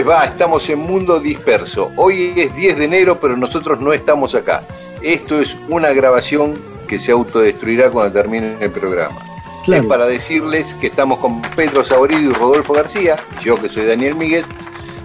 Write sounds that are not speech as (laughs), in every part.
Les va? Estamos en Mundo Disperso. Hoy es 10 de enero, pero nosotros no estamos acá. Esto es una grabación que se autodestruirá cuando termine el programa. Claro. Es para decirles que estamos con Pedro Saborido y Rodolfo García, yo que soy Daniel Míguez,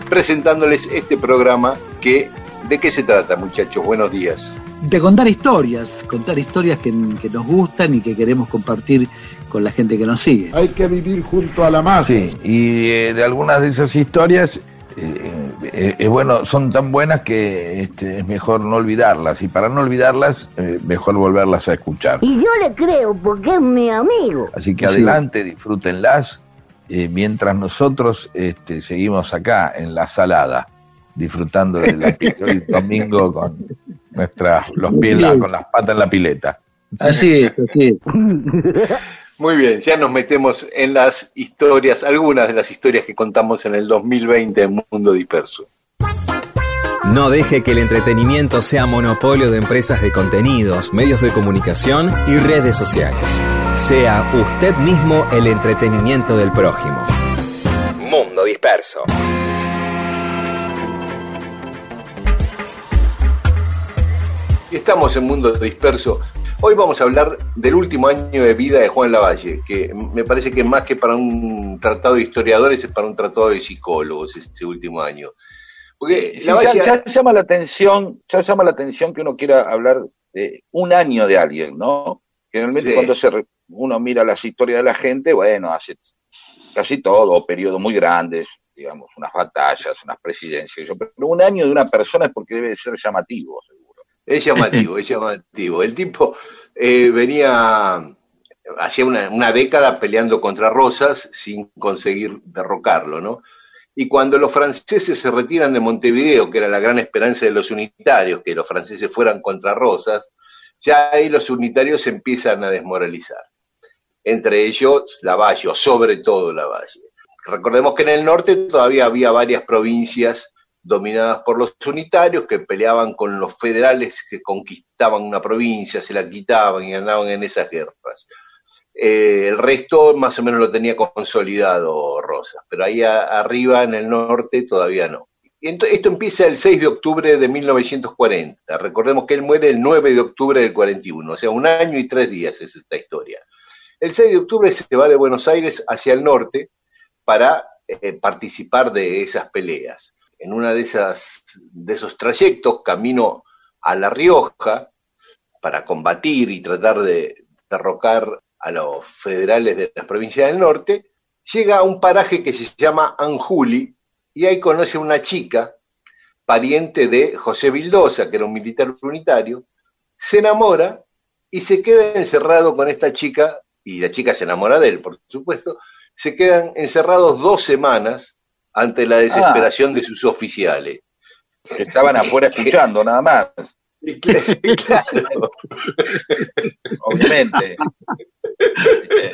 presentándoles este programa que... ¿De qué se trata, muchachos? Buenos días. De contar historias, contar historias que, que nos gustan y que queremos compartir con la gente que nos sigue. Hay que vivir junto a la magia. Sí, y eh, de algunas de esas historias, eh, eh, eh, bueno, son tan buenas que este, es mejor no olvidarlas. Y para no olvidarlas, eh, mejor volverlas a escuchar. Y yo le creo porque es mi amigo. Así que Sí. adelante, disfrútenlas, eh, mientras nosotros este, seguimos acá en la salada, disfrutando del hoy (laughs) domingo con nuestras, los pies, en la- con las patas en la pileta. Así es, así es. (laughs) Muy bien, ya nos metemos en las historias, algunas de las historias que contamos en el 2020 en Mundo Disperso. No deje que el entretenimiento sea monopolio de empresas de contenidos, medios de comunicación y redes sociales. Sea usted mismo el entretenimiento del prójimo. Mundo Disperso. Estamos en Mundo Disperso. Hoy vamos a hablar del último año de vida de Juan Lavalle, que me parece que más que para un tratado de historiadores es para un tratado de psicólogos este último año. Porque Sí, Lavalle, ya, ya llama la atención, ya llama la atención que uno quiera hablar de un año de alguien, ¿no? Generalmente Sí. cuando se re- uno mira las historias de la gente, bueno, hace casi todo, periodos muy grandes, digamos, unas batallas, unas presidencias, pero un año de una persona es porque debe ser llamativo. Es llamativo, es llamativo. El tipo eh, venía, hacía una, década peleando contra Rosas sin conseguir derrocarlo, ¿no? Y cuando los franceses se retiran de Montevideo, que era la gran esperanza de los unitarios, que los franceses fueran contra Rosas, ya ahí los unitarios se empiezan a desmoralizar. Entre ellos Lavalle, sobre todo Lavalle. Recordemos que en el norte todavía había varias provincias dominadas por los unitarios que peleaban con los federales que conquistaban una provincia, se la quitaban y andaban en esas guerras. Eh, el resto más o menos lo tenía consolidado Rosas, pero ahí arriba en el norte todavía no. Esto empieza el 6 de octubre de 1940. Recordemos que él muere el 9 de octubre del 41, o sea, un año y tres días es esta historia. El 6 de octubre se va de Buenos Aires hacia el norte para eh, participar de esas peleas. En una de esas de esos trayectos, camino a La Rioja para combatir y tratar de derrocar a los federales de las provincias del norte, llega a un paraje que se llama Anjuli y ahí conoce a una chica, pariente de José Vildosa, que era un militar unitario, se enamora y se queda encerrado con esta chica, y la chica se enamora de él, por supuesto, se quedan encerrados dos semanas ante la desesperación de sus oficiales. Que estaban afuera escuchando nada más, (laughs) claro, obviamente. (laughs) Eh,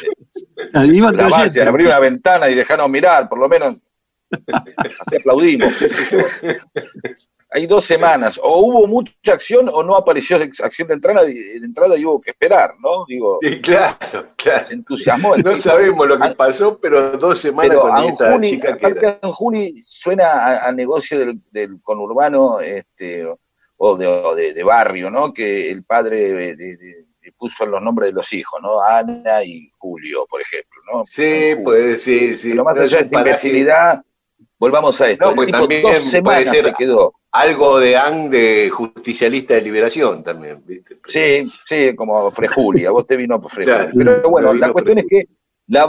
creyendo. abrir una ventana y dejarnos mirar, por lo menos. Así aplaudimos. (laughs) Hay dos semanas, o hubo mucha acción o no apareció acción de entrada, de entrada y hubo que esperar, ¿no? Digo, y claro, claro. se entusiasmó. el No tipo. sabemos lo que pasó, pero dos semanas Pero con esta Anjuni, chica que era. Anjuni suena a, a negocio del, del conurbano, este, o, de, o de, de barrio, ¿no? Que el padre de- puso los nombres de los hijos, ¿no? Ana y Julio, por ejemplo, ¿no? Sí, pues sí, sí. Pero más allá de esta imbecilidad, volvamos a esto. No, pues también puede ser- se quedó. Algo de AN de justicialista de liberación también, ¿viste? Sí, sí, como Frejulia, vos te vino por Frejulia. Claro, Pero bueno, la cuestión es que la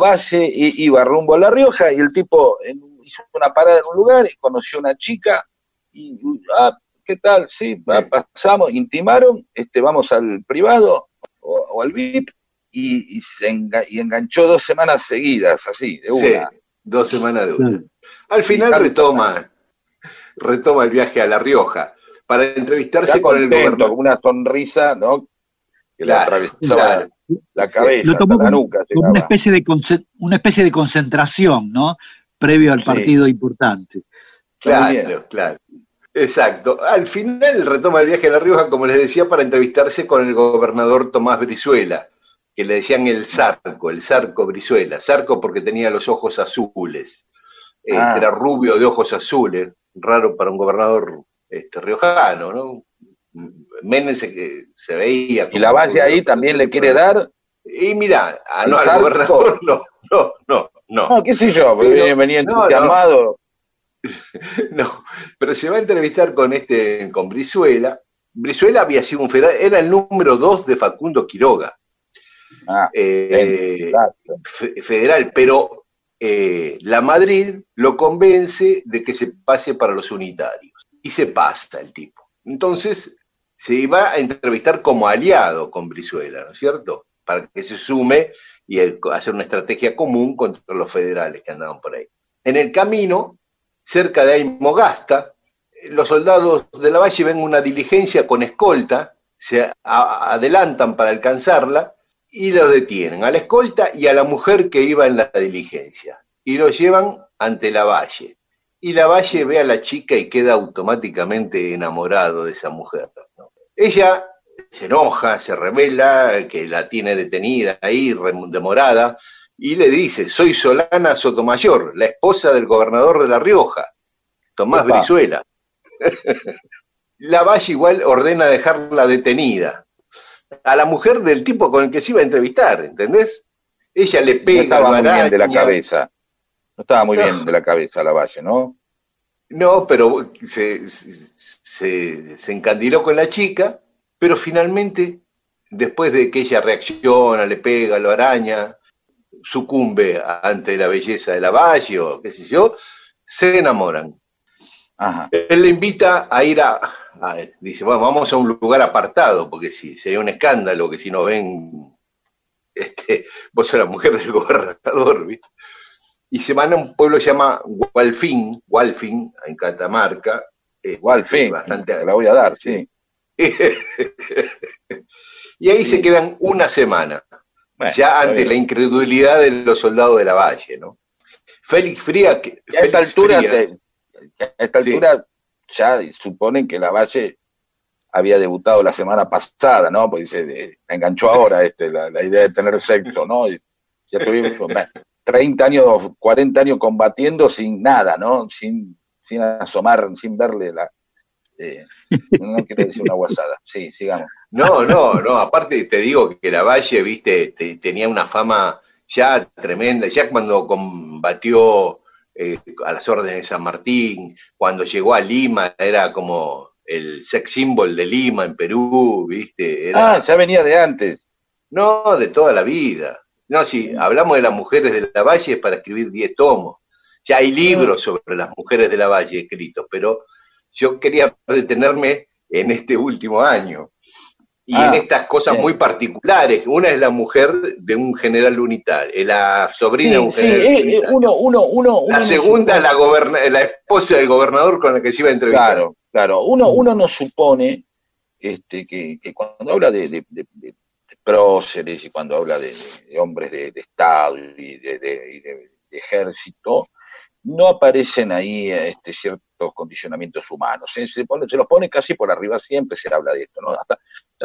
i- iba rumbo a La Rioja y el tipo hizo una parada en un lugar y conoció una chica y, ah, ¿qué tal? Sí, Sí. pasamos, intimaron, este, vamos al privado o, o al VIP y, y se enga- y enganchó dos semanas seguidas, así, de Sí, una. dos semanas de una. Al final retoma, retoma el viaje a La Rioja para entrevistarse Ya con el gobernador. con una sonrisa, ¿no? Que le atravesaba claro. la cabeza, Lo tomó hasta la nuca. como una especie de una especie de concentración, ¿no? Previo al Sí. partido importante. Claro, claro. Exacto. Al final retoma el viaje a La Rioja, como les decía, para entrevistarse con el gobernador Tomás Brizuela, que le decían el Zarco, el Zarco Brizuela. Zarco porque tenía los ojos azules. Eh, Ah. Era rubio de ojos azules, raro para un gobernador este, riojano, ¿no? Menem se, se veía. Y la Valle ahí también le quiere dar, Y mira, ¿Al no, al gobernador no, no, no, no. no, qué sé yo, Pero- venía, venía no, no. entusiasmado. (laughs) No, pero se va a entrevistar con este, con Brizuela. Brizuela había sido un federal, era el número dos de Facundo Quiroga, Ah, eh, federal, pero eh, la Madrid lo convence de que se pase para los unitarios. Y se pasa el tipo. Entonces, se iba a entrevistar como aliado con Brizuela, ¿no es cierto? Para que se sume y eh, hacer una estrategia común contra los federales que andaban por ahí. En el camino, cerca de Aymogasta, los soldados de la Valle ven una diligencia con escolta, se adelantan para alcanzarla y lo detienen, a la escolta y a la mujer que iba en la diligencia, y lo llevan ante la Valle. Y la Valle ve a la chica y queda automáticamente enamorado de esa mujer. ¿no? Ella se enoja, se revela, que la tiene detenida ahí, demorada, y le dice, soy Solana Sotomayor, la esposa del gobernador de La Rioja, Tomás Epa. Brizuela. (laughs) la Valle igual ordena dejarla detenida. A la mujer del tipo con el que se iba a entrevistar, ¿entendés? Ella le No pega, estaba lo muy bien de la cabeza. No estaba muy No. bien de la cabeza la Valle, ¿no? No, pero se, se, se encandiló con la chica, pero finalmente, después de que ella reacciona, le pega, lo araña, sucumbe ante la belleza de la valle o qué sé yo, se enamoran. Ajá. Él le invita a ir a, a- dice, bueno, vamos a un lugar apartado, porque sí, sería un escándalo que si nos ven, este, (laughs) vos sos la mujer del gobernador, ¿viste? Y se van a un pueblo que se llama Gualfín, Gualfín, en Catamarca. eh, Igual, fin, bastante- te la voy a dar, sí. (laughs) y ahí se quedan una semana, Bueno, ya ante la incredulidad de los soldados de la Valle, ¿no? Félix Fría, a esta altura, Frías- se- a esta altura ya suponen que la Valle había debutado la semana pasada, ¿no? Porque dice, la enganchó ahora este, la, la idea de tener sexo, ¿no? Y ya tuvimos (laughs) bueno, 30 años, 40 años combatiendo sin nada, ¿no? Sin, sin asomar, sin verle la... eh, no quiero decir una guasada. Sí, sigamos. No, no, no, aparte te digo que la Valle, viste, te- tenía una fama ya tremenda, ya cuando combatió eh, a las órdenes de San Martín, cuando llegó a Lima, era como el sex symbol de Lima en Perú, viste, era, Ah, ya venía de antes. no, de toda la vida. No, si hablamos de las mujeres de la Valle es para escribir 10 tomos. Ya hay libros sobre las mujeres de la Valle escritos, pero yo quería detenerme en este último año. Y Ah, en estas cosas muy particulares. Una es la mujer de un general unitario, la sobrina de un Sí, sí, general eh, eh, unitario. uno, uno, uno, La segunda es la, la esposa del gobernador con la que se iba a entrevistar. Claro, claro. Uno, uno no supone este, que, que cuando habla de, de, de- de- de próceres y cuando habla de, hombres de, Estado y de, ejército, no aparecen ahí este, ciertos condicionamientos humanos. ¿eh? Se, pone- se los pone casi por arriba, siempre se habla de esto. ¿no? Hasta,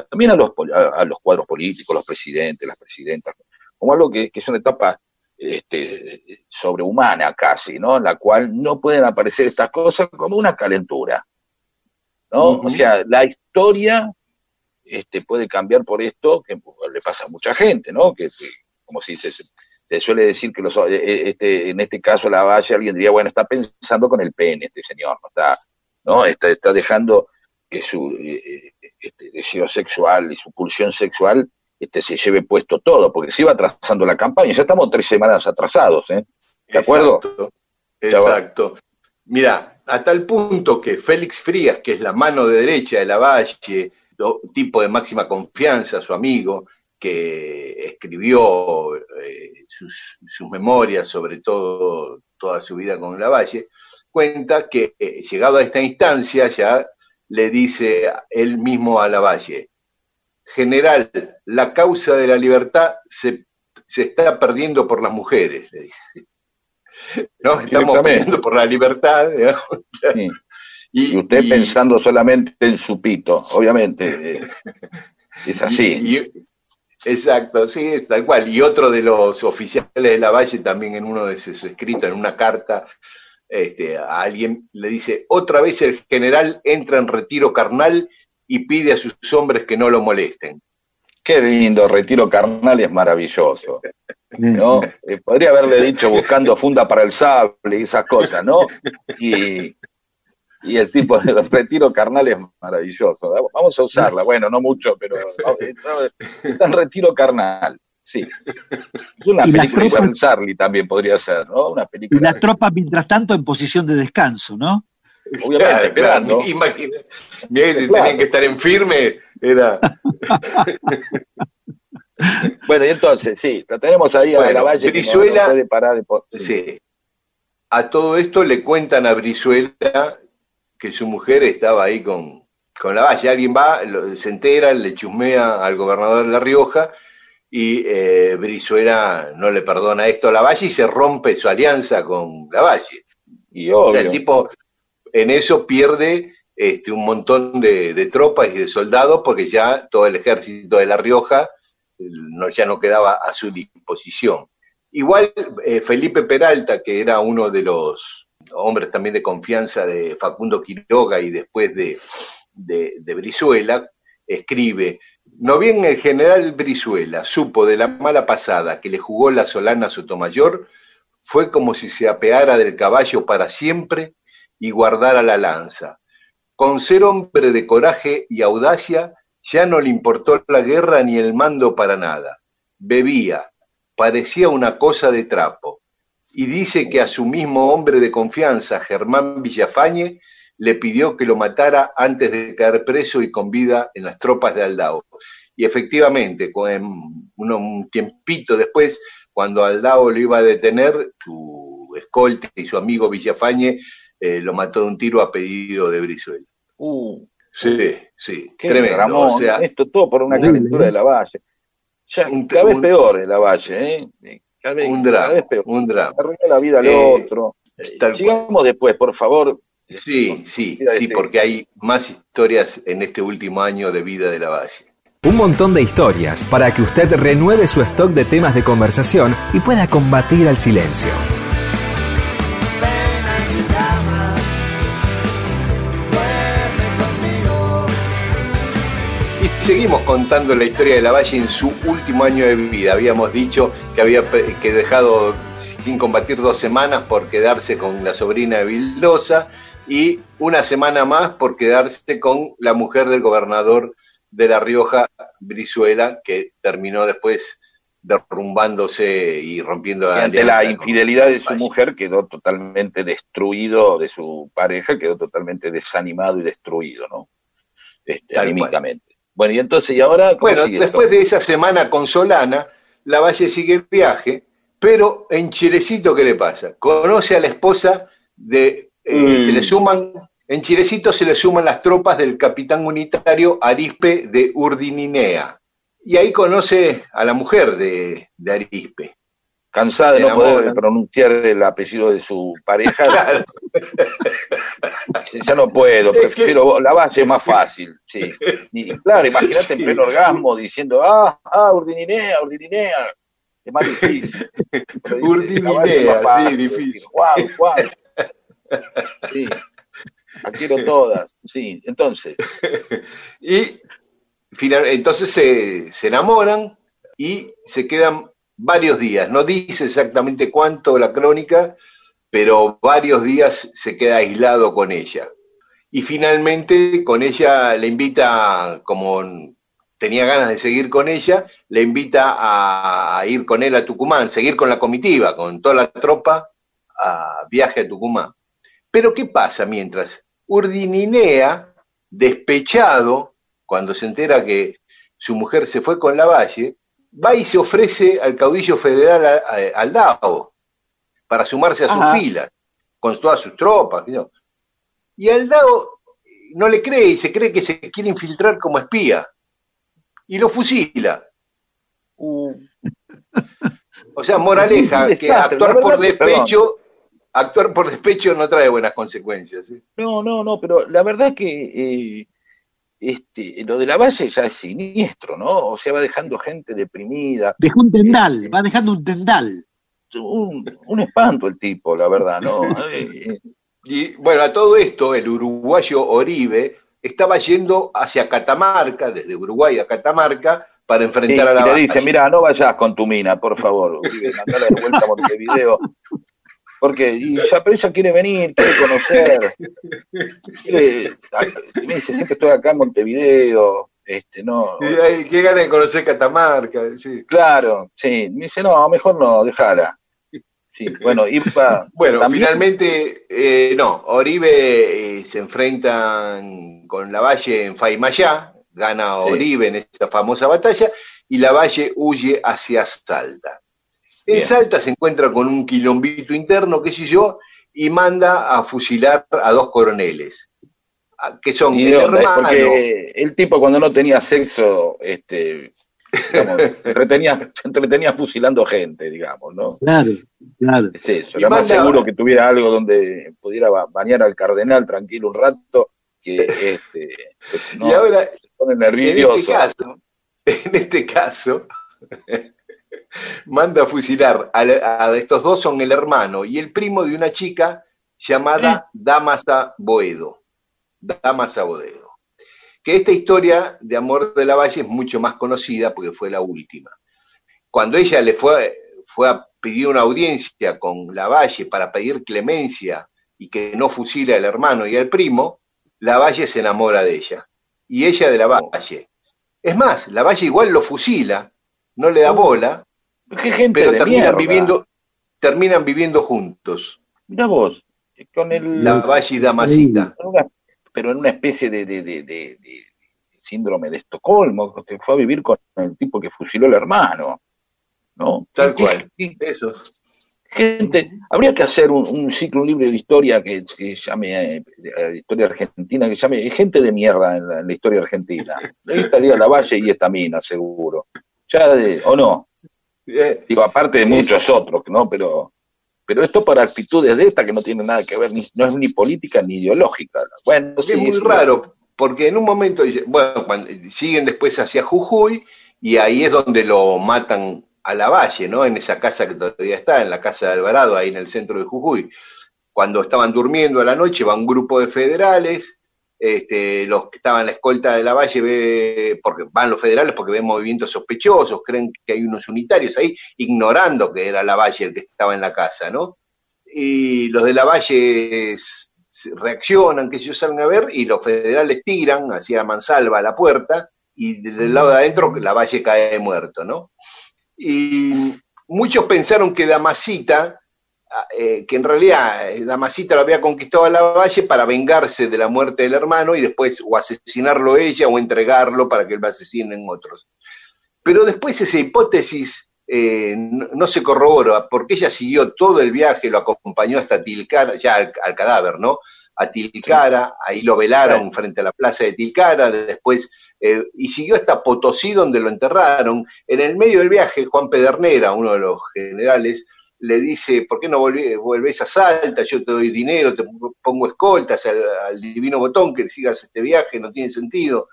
también a los, a, a los cuadros políticos, los presidentes, las presidentas, como algo que, que es una etapa este, sobrehumana casi, ¿no? En la cual no pueden aparecer estas cosas como una calentura. ¿no? O sea, la historia este, puede cambiar por esto, que le pasa a mucha gente, ¿no? Que, que, como dice, se, se suele decir que los, eh, eh, este, en este caso la valle, alguien diría, bueno, está pensando con el pene este señor, ¿no? Está, ¿no? Está, está dejando que su eh, este, deseo sexual y su pulsión sexual este, se lleve puesto todo, porque se iba atrasando la campaña, ya estamos tres semanas atrasados, ¿eh? ¿De acuerdo? Exacto. Exacto. Mira, a tal punto que Félix Frías, que es la mano de derecha de Lavalle, tipo de máxima confianza, su amigo, que escribió eh, sus, sus memorias sobre todo toda su vida con Lavalle, cuenta que eh, llegado a esta instancia ya le dice él mismo a Lavalle, general, la causa de la libertad se, se está perdiendo por las mujeres, le dice. (laughs) ¿no? Estamos peleando por la libertad. Sí. (laughs) Y usted y- pensando solamente en su pito, obviamente. eh, (laughs) es así. y- exacto, sí, es tal cual. Y otro de los oficiales de la Valle también en uno de sus escritos, en una carta, este, a alguien le dice, otra vez el general entra en retiro carnal y pide a sus hombres que no lo molesten. Qué lindo, retiro carnal es maravilloso. ¿no? Eh, podría haberle dicho buscando funda para el sable y esas cosas, ¿no? Y, y el tipo de retiro carnal es maravilloso. Vamos a usarla, bueno, no mucho, pero está, está en retiro carnal, sí. Es una Y las película tropas- Isabel Sarli también podría ser, ¿no? Una Y película, las tropas, mientras tanto, en posición de descanso, ¿no? obviamente, Claro, esperando. claro, (laughs) tenían que estar en firme, era... (laughs) Bueno, y entonces, sí, la tenemos ahí a Bueno, la valle que no- Brizuela- no puede parar de... po- Sí. A todo esto le cuentan a Brizuela que su mujer estaba ahí con, con la valle. Alguien va, lo- se entera, le chusmea al gobernador de La Rioja y eh, Brizuela no le perdona esto a la valle y se rompe su alianza con la valle. Y O obvio. sea, el tipo en eso pierde este, un montón de, de tropas y de soldados porque ya todo el ejército de La Rioja no, ya no quedaba a su disposición. Igual eh, Felipe Peralta, que era uno de los hombres también de confianza de Facundo Quiroga y después de, de, de Brizuela, escribe, no bien el general Brizuela supo de la mala pasada que le jugó la Solana Sotomayor, fue como si se apeara del caballo para siempre y guardara la lanza. Con ser hombre de coraje y audacia, ya no le importó la guerra ni el mando para nada. Bebía, parecía una cosa de trapo. Y dice que a su mismo hombre de confianza, Germán Villafañe, le pidió que lo matara antes de caer preso y con vida en las tropas de Aldao. Y efectivamente, con un tiempito después, cuando Aldao lo iba a detener, su escolta y su amigo Villafañe eh, lo mató de un tiro a pedido de Brizuela. Uh, Sí, sí, Qué tremendo. dramón, o sea, esto todo por una calentura de la valle. Ya, Un- cada vez un- peor en la valle, ¿eh? Cada vez, un cada drama, vez peor. un drama. Arruinó la vida al Eh, otro. cual. Sigamos después, por favor. Sí, sí, sí, este- porque hay más historias en este último año de vida de la Valle. Un montón de historias para que usted renueve su stock de temas de conversación y pueda combatir al silencio. Y seguimos contando la historia de la Valle en su último año de vida. Habíamos dicho que había que dejado sin combatir dos semanas por quedarse con la sobrina de Vildosa y una semana más por quedarse con la mujer del gobernador de La Rioja, Brizuela, que terminó después derrumbándose y rompiendo la ante la infidelidad de su mujer quedó totalmente destruido, de su pareja quedó totalmente desanimado y destruido, ¿no? Este, anímicamente. Bueno, y entonces, ¿y ahora Bueno, después esto? de esa semana con Solana, la Valle sigue el viaje, pero en Chilecito, ¿qué le pasa? Conoce a la esposa de, eh, Mm. se le suman, en Chilecito se le suman las tropas del capitán unitario Arispe de Urdininea. Y ahí conoce a la mujer de, de Arispe. Cansada de no poder pronunciar el apellido de su pareja, (laughs) Claro, ya no puedo, Es que- prefiero la valle es más fácil, sí. Y claro, imagínate Sí. en pleno orgasmo diciendo, ah, ah, urdininea, urdininea. Es más difícil. Dice, Urdininea, sí, difícil. decir, Juan, Juan. Sí. quiero todas. Sí, entonces. (laughs) y entonces se, se enamoran y se quedan varios días. No dice exactamente cuánto la crónica, pero varios días se queda aislado con ella. Y finalmente con ella le invita, como tenía ganas de seguir con ella, le invita a, ir con él a Tucumán, seguir con la comitiva, con toda la tropa, a viaje a Tucumán. Pero ¿qué pasa mientras? Urdininea, despechado, cuando se entera que su mujer se fue con la valle, va y se ofrece al caudillo federal al Aldao para sumarse a sus filas, con todas sus tropas. Y Aldao no le cree y se cree que se quiere infiltrar como espía y lo fusila. Uh. O sea, moraleja, (laughs) que actuar por despecho, actuar por despecho no trae buenas consecuencias. No, no, no, pero la verdad que eh, este, lo de la base ya es siniestro, ¿no? O sea, va dejando gente deprimida. Dejó un tendal, este, va dejando un tendal. Un, espanto el tipo, la verdad, ¿no? (laughs) Eh, y bueno, a todo esto, el uruguayo Oribe estaba yendo hacia Catamarca, desde Uruguay a Catamarca, para enfrentar a la y le dice, mira, no vayas con tu mina, por favor, Oribe, mandala de vuelta a Montevideo. (laughs) Porque y ya, pero ella quiere venir, quiere conocer. me dice, siempre estoy acá en Montevideo. Este, no. qué ganas de conocer Catamarca. Sí. Claro, sí. Me dice, no, mejor no, déjala. Sí, bueno, Bueno, finalmente, eh, no, Oribe eh, se enfrentan con la Valle en Faimayá, gana Oribe en esa famosa batalla, y la Valle huye hacia Salta. En Salta se encuentra con un quilombito interno, qué sé yo, y manda a fusilar a dos coroneles, que son el hermano. Porque el tipo cuando no tenía sexo, este, se, (laughs) entretenía, fusilando gente, digamos, ¿no? Claro, claro. Es eso, era más seguro que tuviera algo donde pudiera bañar al cardenal tranquilo un rato, que este, pues, (laughs) y ahora, se pone nervioso. (laughs) En este caso, en este caso manda a fusilar a, estos dos, son el hermano y el primo de una chica llamada Damasa Boedo. Damasa Boedo. Que esta historia de amor de la Valle es mucho más conocida porque fue la última. Cuando ella le fue, fue a pedir una audiencia con la Valle para pedir clemencia y que no fusile al hermano y al primo, la Valle se enamora de ella. Y ella de la Valle. Es más, la Valle igual lo fusila, no le da bola, pero terminan viviendo, terminan viviendo juntos. Mira vos, con el... La Valle Damasita. pero en una especie de, de, de, síndrome de Estocolmo, que fue a vivir con el tipo que fusiló al hermano. ¿no? Tal cual. Eso. Gente, habría que hacer un, ciclo, un libro de historia que, se llame eh, historia argentina, que llame gente de mierda en la, historia argentina. (laughs) Ahí estaría la Valle y esta mina, seguro. Ya de, o no. Eh, Digo, aparte de muchos otros, ¿no? Pero, pero esto para actitudes de esta que no tiene nada que ver, ni, no es ni política ni ideológica. Bueno, es muy raro, porque en un momento, bueno, siguen después hacia Jujuy y ahí es donde lo matan a la valle, ¿no? En esa casa que todavía está, en la casa de Alvarado, ahí en el centro de Jujuy. Cuando estaban durmiendo a la noche, va un grupo de federales, este, los que estaban en la escolta de la Valle ve, porque van los federales porque ven movimientos sospechosos, creen que hay unos unitarios ahí, ignorando que era la Valle el que estaba en la casa, ¿no? Y los de la Valle reaccionan, que ellos salen a ver, y los federales tiran hacia mansalva a la puerta, y del lado de adentro la Valle cae muerto, ¿no? Y muchos pensaron que Damasita eh, que en realidad eh, Damasita lo había conquistado a la valle para vengarse de la muerte del hermano y después o asesinarlo ella o entregarlo para que lo asesinen otros. Pero después esa hipótesis eh, no, se corrobora porque ella siguió todo el viaje, lo acompañó hasta Tilcara, ya al, cadáver, ¿no? A Tilcara, ahí lo velaron frente a la plaza de Tilcara, después y siguió hasta Potosí donde lo enterraron. En el medio del viaje, Juan Pedernera, uno de los generales, le dice, ¿por qué no volvés a Salta? Yo te doy dinero, te pongo escoltas al, divino botón que sigas este viaje, no tiene sentido.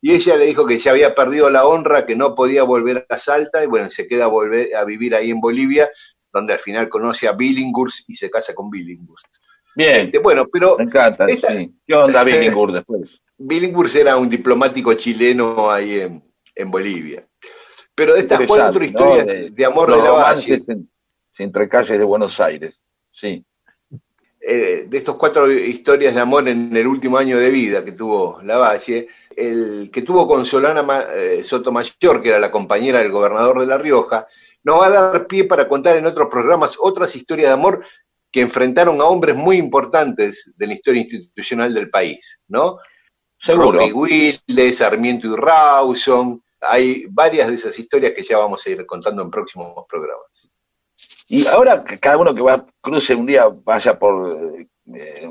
Y ella le dijo que ya había perdido la honra, que no podía volver a Salta, y bueno, se queda a, volver a vivir ahí en Bolivia, donde al final conoce a Billinghurst y se casa con Billinghurst. Bien. Este, bueno, pero Me encanta, esta- sí. ¿Qué onda Billinghurst después? (laughs) Billinghurst era un diplomático chileno ahí en, en Bolivia. Pero de estas cuatro historias de, amor de la Valle, entre calles de Buenos Aires. Sí. eh, de estos cuatro historias de amor en el último año de vida que tuvo la Valle, el que tuvo con Solana eh, Sotomayor, que era la compañera del gobernador de La Rioja, nos va a dar pie para contar en otros programas otras historias de amor que enfrentaron a hombres muy importantes de la historia institucional del país, ¿no? Seguro. Wilde, Sarmiento y Rawson. Hay varias de esas historias que ya vamos a ir contando en próximos programas. Y ahora cada uno que va cruce un día, vaya por eh,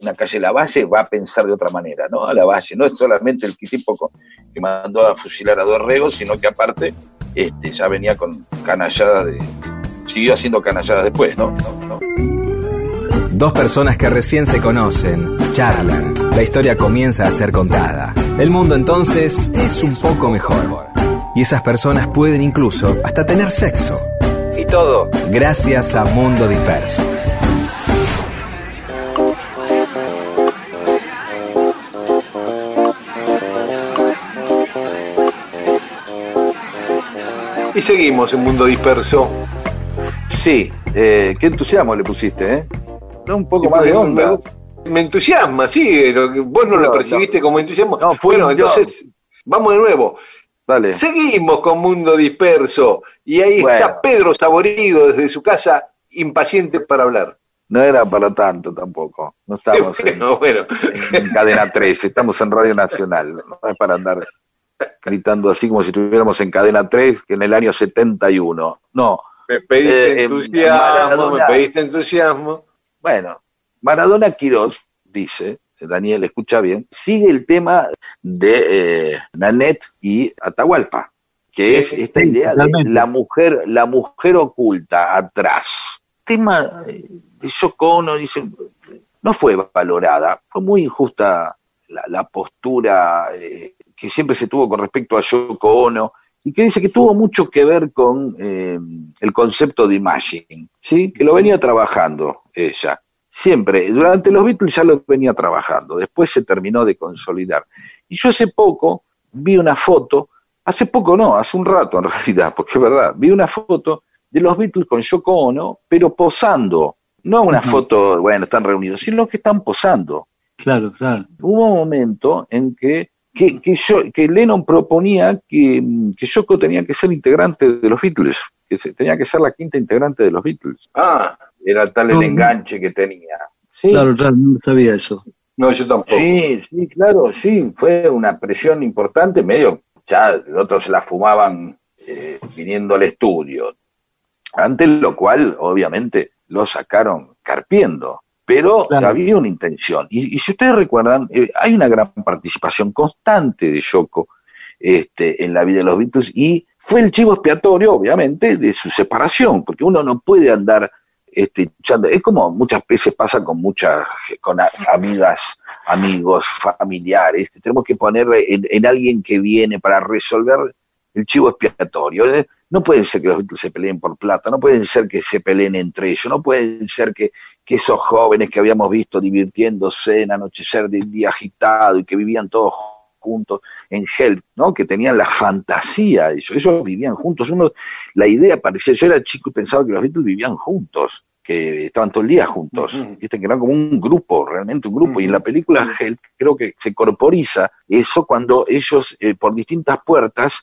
una calle Lavalle, va a pensar de otra manera, ¿no? A Lavalle, no es solamente el tipo con- que mandó a fusilar a Dorrego, sino que aparte este, ya venía con canalladas de. siguió haciendo canalladas después. No, no. Dos personas que recién se conocen, charlan, la historia comienza a ser contada. El mundo entonces es un poco mejor. Y esas personas pueden incluso hasta tener sexo. Y todo gracias a Mundo Disperso. Y seguimos en Mundo Disperso. Sí, eh, qué entusiasmo le pusiste, ¿eh? Da un poco más de onda. Me, me entusiasma, sí, vos no, No, lo percibiste como entusiasmo. No, fue bueno, entonces, vamos de nuevo. Dale. Seguimos con Mundo Disperso. Y ahí Bueno. está Pedro Saborido desde su casa, impaciente para hablar. No era para tanto tampoco. No estamos (laughs) en, Bueno, bueno. en cadena 3, estamos en Radio Nacional. No es para andar gritando así como si estuviéramos en cadena 3, que en el año 71. No. Me pediste Eh, entusiasmo, Maradona. me pediste entusiasmo. Bueno, Maradona Quirós dice, Daniel, escucha bien, sigue el tema de eh, Nanette y Atahualpa, que es esta idea de la mujer, la mujer oculta atrás. Tema eh, de Yoko Ono, dice, no fue valorada, fue muy injusta la, la postura eh, que siempre se tuvo con respecto a Yoko Ono, y que dice que tuvo mucho que ver con eh, el concepto de imaging, ¿sí? que lo venía trabajando ella. Siempre, durante los Beatles ya lo venía trabajando, después se terminó de consolidar. Y yo hace poco vi una foto, hace poco no, hace un rato en (laughs) realidad, porque es verdad, vi una foto de los Beatles con Yoko Ono, pero posando. No una foto, bueno, están reunidos, sino que están posando Claro, claro. hubo un momento en que, que, que, yo, que Lennon proponía que, que Yoko tenía que ser integrante de los Beatles, que se, tenía que ser la quinta integrante de los Beatles. Ah, Era tal el no. enganche que tenía. Sí, Claro, claro, no sabía eso. no, yo tampoco. sí, sí, claro, sí, fue una presión importante, medio, ya los otros se la fumaban eh, viniendo al estudio, ante lo cual, obviamente, lo sacaron carpiendo. Pero Claro. había una intención. Y, y si ustedes recuerdan, eh, hay una gran participación constante de Yoko este, en la vida de los Beatles y fue el chivo expiatorio, obviamente, de su separación, porque uno no puede andar este, Es como muchas veces pasa con muchas, con amigas, amigos, familiares. Tenemos que poner en, en alguien que viene para resolver el chivo expiatorio. ¿eh? No puede ser que los Beatles se peleen por plata, no pueden ser que se peleen entre ellos, no pueden ser que, que esos jóvenes que habíamos visto divirtiéndose en anochecer del día agitado y que vivían todos juntos en Help, ¿no? Que tenían la fantasía ellos, ellos vivían juntos. Uno, la idea parecía, yo era chico y pensaba que los Beatles vivían juntos, que estaban todo el día juntos, Ujú. viste que eran como un grupo, realmente un grupo. Y en la película Help creo que se corporiza eso cuando ellos eh, por distintas puertas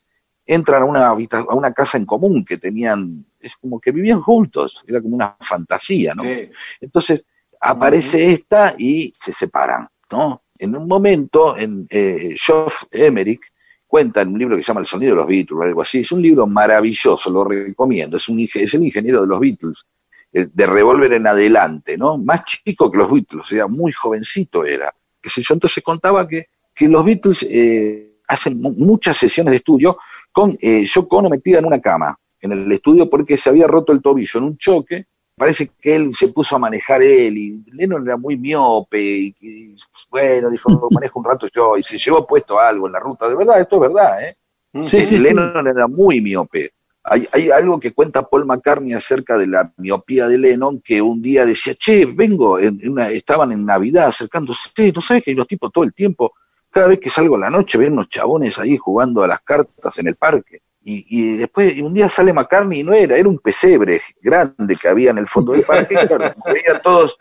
entran a una, a una casa en común que tenían, es como que vivían juntos, era como una fantasía, ¿no? Sí. Entonces aparece esta y se separan, ¿no? En un momento, en eh, Geoff Emerick cuenta en un libro que se llama El sonido de los Beatles o algo así, es un libro maravilloso, lo recomiendo, es, un, es el ingeniero de los Beatles, eh, de Revolver en adelante, ¿no? Más chico que los Beatles, o sea, muy jovencito era, qué sé yo, entonces contaba que, que los Beatles eh, hacen mu- muchas sesiones de estudio con eh, Yoko Ono metida en una cama, en el estudio porque se había roto el tobillo en un choque, parece que él se puso a manejar él y Lennon era muy miope y, y, bueno, dijo, (laughs) manejo un rato yo y se llevó puesto algo en la ruta, de verdad, esto es verdad, ¿eh? Sí, sí, sí. Lennon era muy miope. Hay, hay algo que cuenta Paul McCartney acerca de la miopía de Lennon, que un día decía, che, vengo, en una, estaban en Navidad acercándose, ¿no sabes que los tipos todo el tiempo, cada vez que salgo a la noche, ven unos chabones ahí jugando a las cartas en el parque? Y, y después un día sale McCartney y no era, era un pesebre grande que había en el fondo del parque, claro, veían todos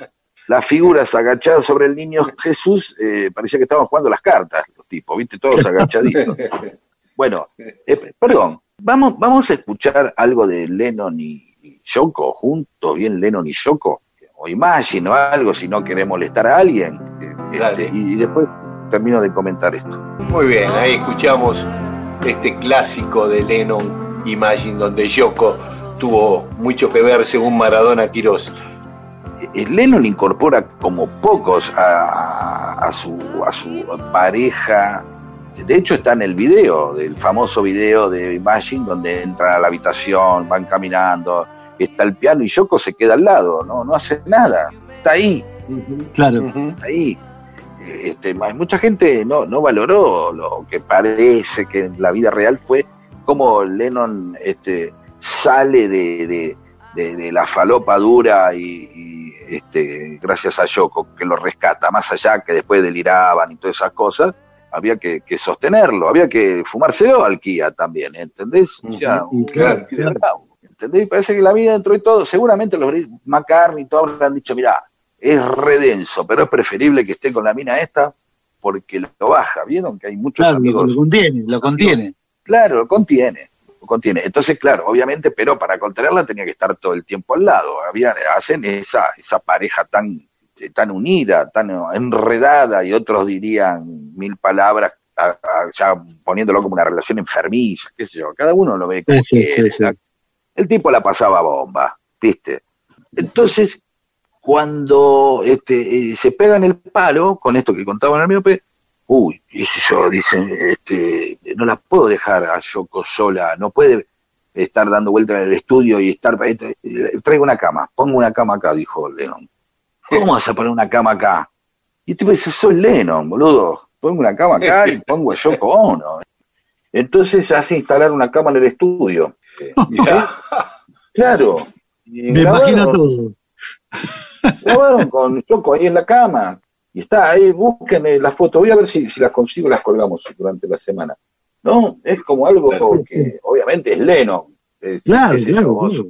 las figuras agachadas sobre el niño Jesús, eh, parecía que estaban jugando las cartas, los tipos, viste, todos agachaditos. Bueno, eh, perdón, vamos, vamos a escuchar algo de Lennon y, Yoko juntos, bien Lennon y Yoko, o Imagine o algo, si no querés molestar a alguien. eh, este, y después termino de comentar esto. Muy bien, ahí escuchamos este clásico de Lennon, Imagine, donde Yoko tuvo mucho que ver, según Maradona Quirós. Eh, Lennon incorpora como pocos a, a su, a su pareja. De hecho, está en el video, del famoso video de Imagine, donde entran a la habitación, van caminando, está el piano y Yoko se queda al lado, no, no hace nada, está ahí, Claro. está ahí. Este, mucha gente no, no valoró lo que parece que en la vida real fue como Lennon este, sale de, de- de- de la falopa dura y, y, este, gracias a Yoko que lo rescata, más allá que después deliraban y todas esas cosas, había que, que sostenerlo, había que fumárselo al Kia también, ¿entendés? O sea, Y claro, claro. verdad, ¿entendés? Y parece que la vida dentro de todo, seguramente los McCartney y todos habrán dicho, mira, es redenso, pero es preferible que esté con la mina esta porque lo baja, ¿vieron? Que hay muchos Claro, lo, amigos lo contiene, lo contiene. Claro, lo contiene, lo contiene. Entonces, claro, obviamente, pero para contenerla tenía que estar todo el tiempo al lado. Había, hacen esa, esa pareja tan, eh, tan unida, tan enredada, y otros dirían mil palabras, a- a- ya poniéndolo como una relación enfermiza, qué sé yo. Cada uno lo ve como Sí, sí, quiere. sí, sí. El tipo la pasaba bomba, ¿viste? Entonces, cuando este, eh, se pegan el palo, con esto que contaban al miope, uy, sé yo, dicen, este, no la puedo dejar a Yoko sola, no puede estar dando vueltas en el estudio y estar, este, traigo una cama, pongo una cama acá, dijo Lennon. ¿Cómo vas a poner una cama acá? Y el tipo dice, soy Lennon, boludo, pongo una cama acá y pongo a Yoko Ono. Entonces hace instalar una cama en el estudio. Claro. Y Me imagino todo. Grabaron con Choco ahí en la cama. Y está ahí, búsquenme la foto. Voy a ver si, si las consigo, las colgamos durante la semana. No, es como algo que obviamente es Leno. Es, Claro, yo, claro, vos,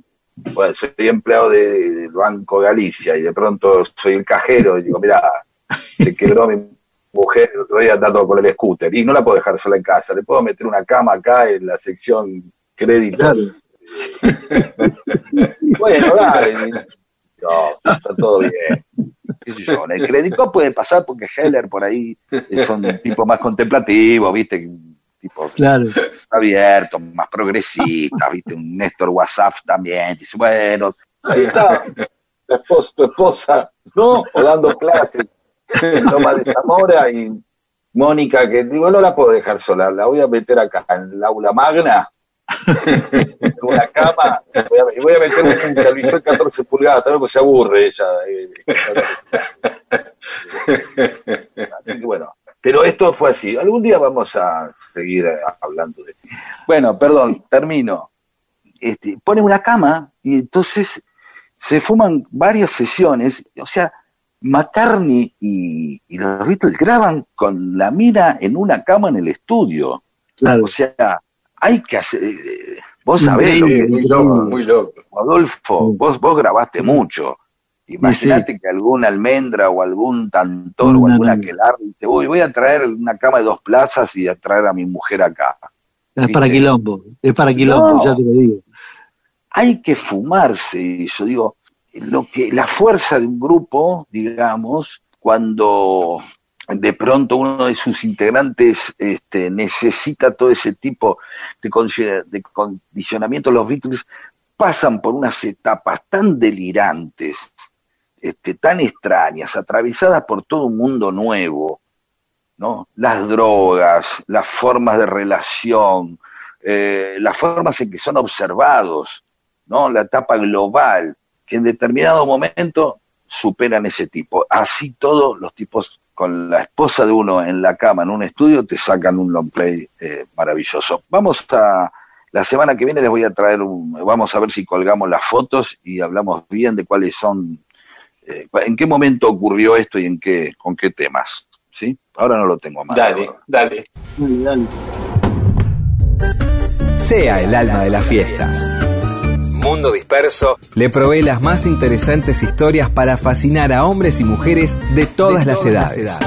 bueno, soy empleado de- del Banco Galicia y de pronto soy el cajero y digo, mira, se quebró mi mujer el otro día andando con el scooter y no la puedo dejar sola en casa. Le puedo meter una cama acá en la sección crédito. Claro. (laughs) Bueno, dale. No, está todo bien. ¿Qué sé yo? En el crédito puede pasar porque Heller por ahí son tipos más contemplativos, ¿viste? Tipo Claro. abiertos, más progresistas, ¿viste? Un Néstor WhatsApp también. Dice, bueno, ahí está. Tu esposa, tu esposa, ¿no? O dando clases en Loma de Zamora y Mónica, que digo, no la puedo dejar sola, la voy a meter acá en el aula magna (laughs) una cama, voy a, y voy a meter un televisor 14 pulgadas, también porque se aburre ella. eh, Así que bueno, pero esto fue así. Algún día vamos a seguir eh, hablando de Bueno, perdón, termino. Este, pone una cama y entonces se fuman varias sesiones, o sea, McCartney y, y los Beatles graban con la mira en una cama en el estudio. Claro. O sea, hay que hacer. eh, Vos sabés lo Sí, que muy es, loco, muy loco. Adolfo, vos, vos grabaste mucho. Imagínate que algún almendra o algún tantor No, o alguna no. que te voy, voy a traer una cama de dos plazas y a traer a mi mujer acá. Es para quilombo. Es para quilombo, ya te lo digo. Hay que fumarse eso, digo, lo que, la fuerza de un grupo, digamos, cuando de pronto uno de sus integrantes este, necesita todo ese tipo de, condici- de condicionamiento, los Beatles pasan por unas etapas tan delirantes, este, tan extrañas, atravesadas por todo un mundo nuevo, ¿no? Las drogas, las formas de relación, eh, las formas en que son observados, ¿no? La etapa global, que en determinado momento superan ese tipo. Así todos los tipos con la esposa de uno en la cama, en un estudio, te sacan un long play eh, maravilloso. Vamos a La semana que viene les voy a traer un, vamos a ver si colgamos las fotos y hablamos bien de cuáles son, eh, en qué momento ocurrió esto y en qué, con qué temas. ¿Sí? Ahora no lo tengo más. Dale, dale. Dale, dale. Sea el alma de las fiestas. Mundo Disperso le provee las más interesantes historias para fascinar a hombres y mujeres de todas, las, edades.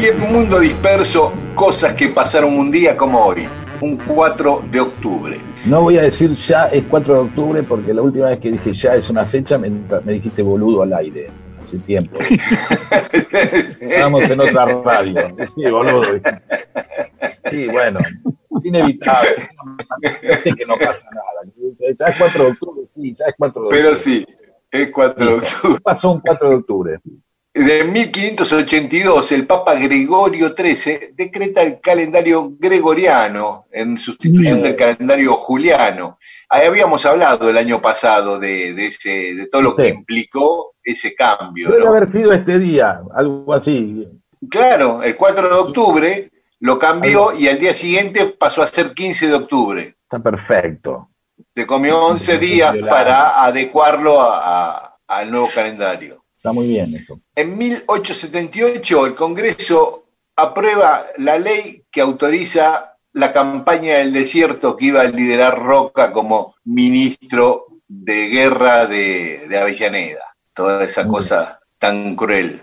Y en Mundo Disperso, cosas que pasaron un día como hoy, un 4 de octubre. No voy a decir ya es 4 de octubre porque la última vez que dije ya es una fecha me, me dijiste boludo al aire. Hace tiempo. Estamos en otra radio. Sí, boludo. Sí, bueno, es inevitable. Sé que no pasa nada. Ya es 4 de octubre, sí, ya es 4 de octubre. Pero sí, es 4 de octubre. ¿Qué pasó un 4 de octubre? De 1582, el Papa Gregorio XIII decreta el calendario gregoriano en sustitución del calendario juliano. Ahí habíamos hablado el año pasado de, de ese, de todo lo que Sí. implicó ese cambio. Debe ¿no? haber sido este día, algo así. Claro, el 4 de octubre lo cambió y al día siguiente pasó a ser 15 de octubre. Está perfecto. Se comió 11 días para adecuarlo a- a- al nuevo calendario. Está muy bien eso. En 1878 el Congreso aprueba la ley que autoriza la campaña del desierto que iba a liderar Roca como ministro de guerra de, de Avellaneda. Toda esa cosa tan cruel.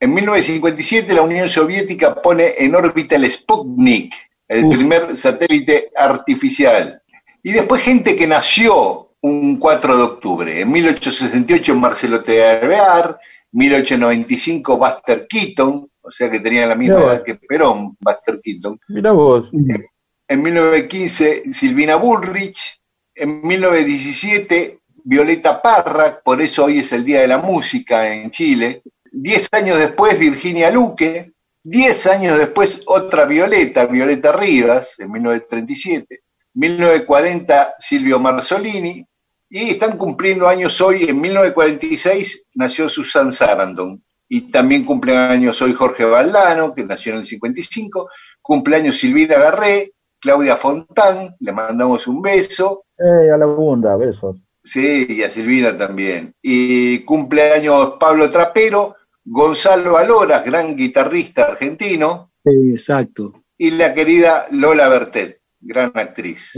En 1957 la Unión Soviética pone en órbita el Sputnik, el Uf. primer satélite artificial. Y después gente que nació un 4 de octubre. En 1868 Marcelo Tealvear, 1895 Buster Keaton, o sea que tenía la misma edad que Perón, Buster Keaton. Mira vos. En 1915 Silvina Bullrich, en 1917 Violeta Parra, por eso hoy es el Día de la Música en Chile. Diez años después Virginia Luque, diez años después otra Violeta, Violeta Rivas, en 1937. 1940 Silvio Marzolini, y están cumpliendo años hoy, en 1946 nació Susan Sarandon, y también cumplen años hoy Jorge Valdano, que nació en el 55, cumpleaños Silvina Garré, Claudia Fontán, le mandamos un beso, Eh, a la bunda, besos. sí, y a Silvina también, y cumpleaños Pablo Trapero, Gonzalo Aloras, gran guitarrista argentino, Sí, exacto. y la querida Lola Bertet, gran actriz.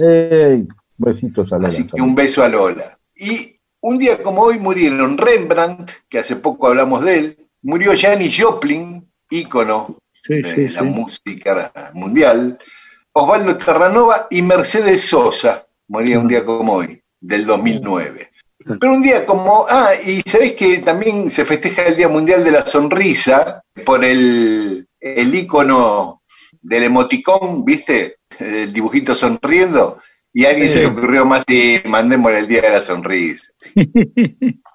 Besitos a Lola. Así que un beso a Lola. Y un día como hoy murieron Rembrandt, que hace poco hablamos de él, murió Janis Joplin, ícono Sí, de sí, la sí. música mundial, Osvaldo Terranova y Mercedes Sosa, moría un día como hoy, del 2009. Pero un día como, ah, y sabéis que también se festeja el Día Mundial de la Sonrisa por el, el ícono del emoticón, ¿viste? El dibujito sonriendo. Y a alguien se le ocurrió más y mandémosle el Día de la Sonrisa. (laughs)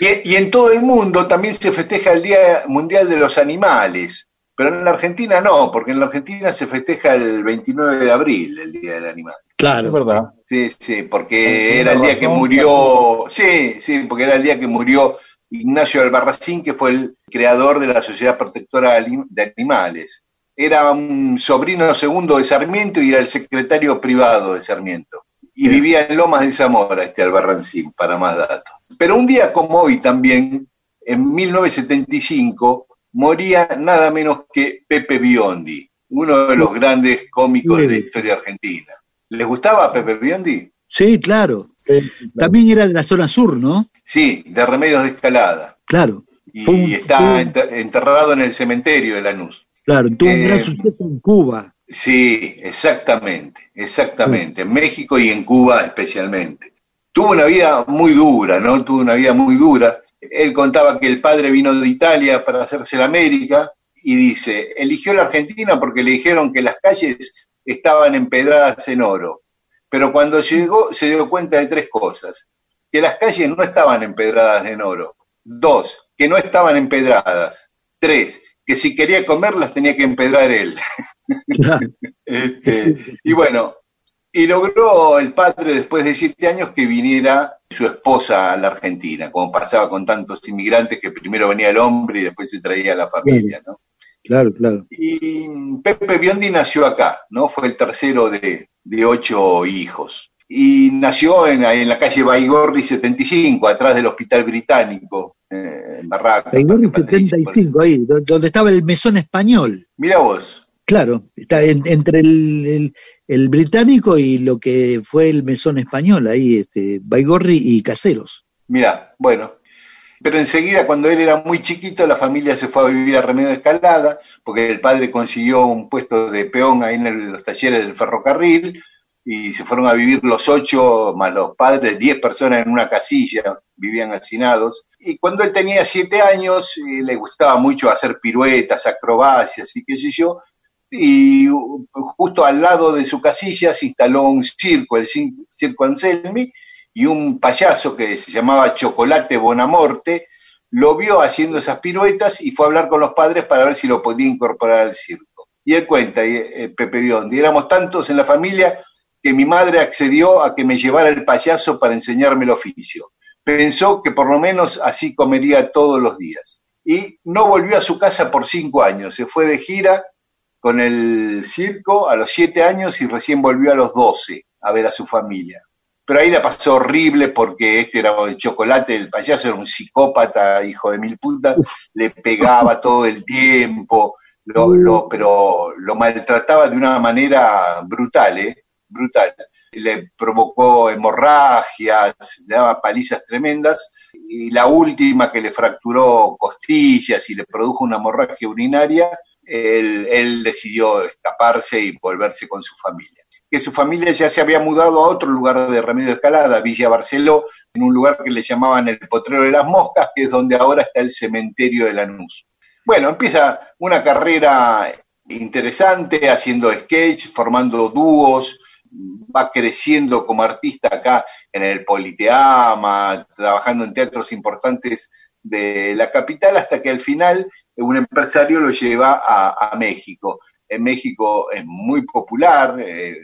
Y, y en todo el mundo también se festeja el Día Mundial de los Animales, pero en la Argentina no, porque en la Argentina se festeja el 29 de abril, el Día del Animal. Es Claro. verdad. Sí, sí, porque era el día que murió, sí, sí, porque era el día que murió Ignacio Albarracín, que fue el creador de la Sociedad Protectora de Animales. Era un sobrino segundo de Sarmiento y era el secretario privado de Sarmiento. Y vivía en Lomas de Zamora, este Albarracín, para más datos. Pero un día como hoy también, en 1975, moría nada menos que Pepe Biondi, uno de los grandes cómicos de la historia argentina. ¿Les gustaba Pepe Biondi? Sí, claro. Sí, También era de la zona sur, ¿no? Sí, de Remedios de Escalada. Claro. Y un- está fue enterrado en el cementerio de Lanús. Claro, tuvo un Eh, gran suceso en Cuba. Sí, exactamente, exactamente. En México y en Cuba especialmente. Tuvo una vida muy dura, ¿no? Tuvo una vida muy dura. Él contaba que el padre vino de Italia para hacerse la América y dice, eligió la Argentina porque le dijeron que las calles estaban empedradas en oro. Pero cuando llegó se dio cuenta de tres cosas. Que las calles no estaban empedradas en oro. Dos, que no estaban empedradas. Tres, que si quería comerlas tenía que empedrar él. (laughs) Claro. (laughs) Este, y bueno, y logró el padre después de siete años que viniera su esposa a la Argentina, como pasaba con tantos inmigrantes que primero venía el hombre y después se traía la familia, ¿no? Claro, claro. Y Pepe Biondi nació acá, ¿no? Fue el tercero de, de ocho hijos. Y nació en, en, la calle Baigorri 75, atrás del Hospital Británico, eh, en Barraca. Baigorri 75, ahí, donde estaba el mesón español. Mira vos. Claro, está en, entre el, británico y lo que fue el mesón español, ahí, este, Baigorri y Caseros. Mira, bueno. Pero enseguida, cuando él era muy chiquito, la familia se fue a vivir a Remedio de Escalada, porque el padre consiguió un puesto de peón ahí en los talleres del ferrocarril, y se fueron a vivir los ocho más los padres, diez personas en una casilla, vivían hacinados. Y cuando él tenía siete años, eh, le gustaba mucho hacer piruetas, acrobacias y qué sé yo, y justo al lado de su casilla se instaló un circo, el Circo Anselmi, y un payaso que se llamaba Chocolate Bonamorte, lo vio haciendo esas piruetas y fue a hablar con los padres para ver si lo podía incorporar al circo. Y él cuenta, eh, Pepe Biondi, éramos tantos en la familia que mi madre accedió a que me llevara el payaso para enseñarme el oficio. Pensó que por lo menos así comería todos los días. Y no volvió a su casa por cinco años, se fue de gira con el circo a los siete años y recién volvió a los doce a ver a su familia. Pero ahí la pasó horrible porque este era el chocolate, el payaso era un psicópata, hijo de mil putas, le pegaba todo el tiempo, lo, lo, pero lo maltrataba de una manera brutal, ¿eh? brutal. Le provocó hemorragias, le daba palizas tremendas, y la última que le fracturó costillas y le produjo una hemorragia urinaria, él, decidió escaparse y volverse con su familia. Que su familia ya se había mudado a otro lugar de Remedio Escalada, Villa Barceló, en un lugar que le llamaban el Potrero de las Moscas, que es donde ahora está el cementerio de Lanús. Bueno, empieza una carrera interesante, haciendo sketch, formando dúos, va creciendo como artista acá en el Politeama, trabajando en teatros importantes de la capital hasta que al final un empresario lo lleva a, a México. En México es muy popular, eh,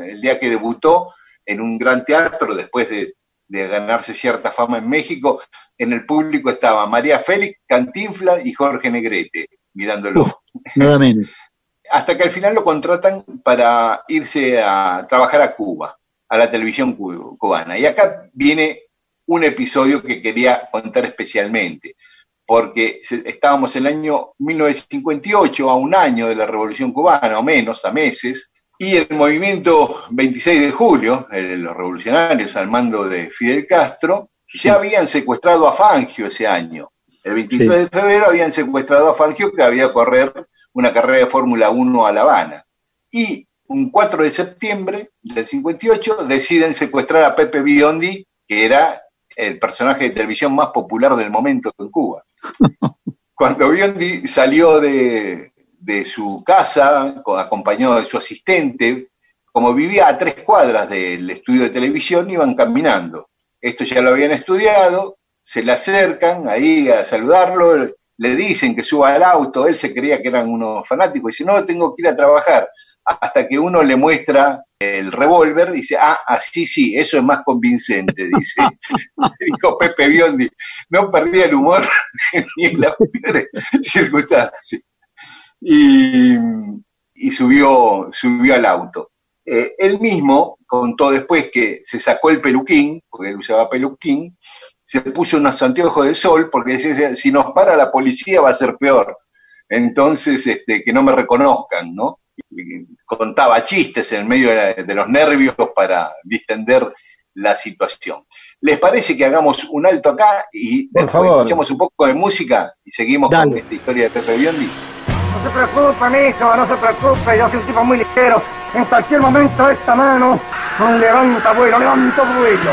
el día que debutó en un gran teatro, después de, de, ganarse cierta fama en México, en el público estaba María Félix, Cantinfla y Jorge Negrete, mirándolo. Uf, nada menos. (laughs) hasta que al final lo contratan para irse a trabajar a Cuba, a la televisión cubana. Y acá viene un episodio que quería contar especialmente, porque estábamos en el año 1958, a un año de la Revolución Cubana, o menos, a meses, y el movimiento 26 de julio, los revolucionarios al mando de Fidel Castro, ya habían secuestrado a Fangio ese año. El 23 sí. de febrero habían secuestrado a Fangio que había correr una carrera de Fórmula 1 a La Habana. Y un 4 de septiembre del 58 deciden secuestrar a Pepe Biondi, que era el personaje de televisión más popular del momento en Cuba. (laughs) Cuando Biondi salió de, de su casa, acompañado de su asistente, como vivía a tres cuadras del estudio de televisión, iban caminando. Esto ya lo habían estudiado, se le acercan ahí a saludarlo, le dicen que suba al auto, él se creía que eran unos fanáticos, y dice, no, tengo que ir a trabajar, hasta que uno le muestra el revólver, dice, ah, así sí, eso es más convincente, dice, (laughs) dijo Pepe Biondi, no perdía el humor (laughs) ni en las peores circunstancias. Y, y, subió, subió al auto. Eh, él mismo contó después que se sacó el peluquín, porque él usaba peluquín, se puso unos anteojos de sol porque decía, si nos para la policía va a ser peor. Entonces, este, que no me reconozcan, ¿no? Contaba chistes en medio de, los nervios para distender la situación. ¿Les parece que hagamos un alto acá y Por favor. escuchemos un poco de música y seguimos Dale. con esta historia de Pepe Biondi? No se preocupe, mijo, no se preocupe, yo soy un tipo muy ligero. En cualquier momento esta mano levanta vuelo, levanta vuelo.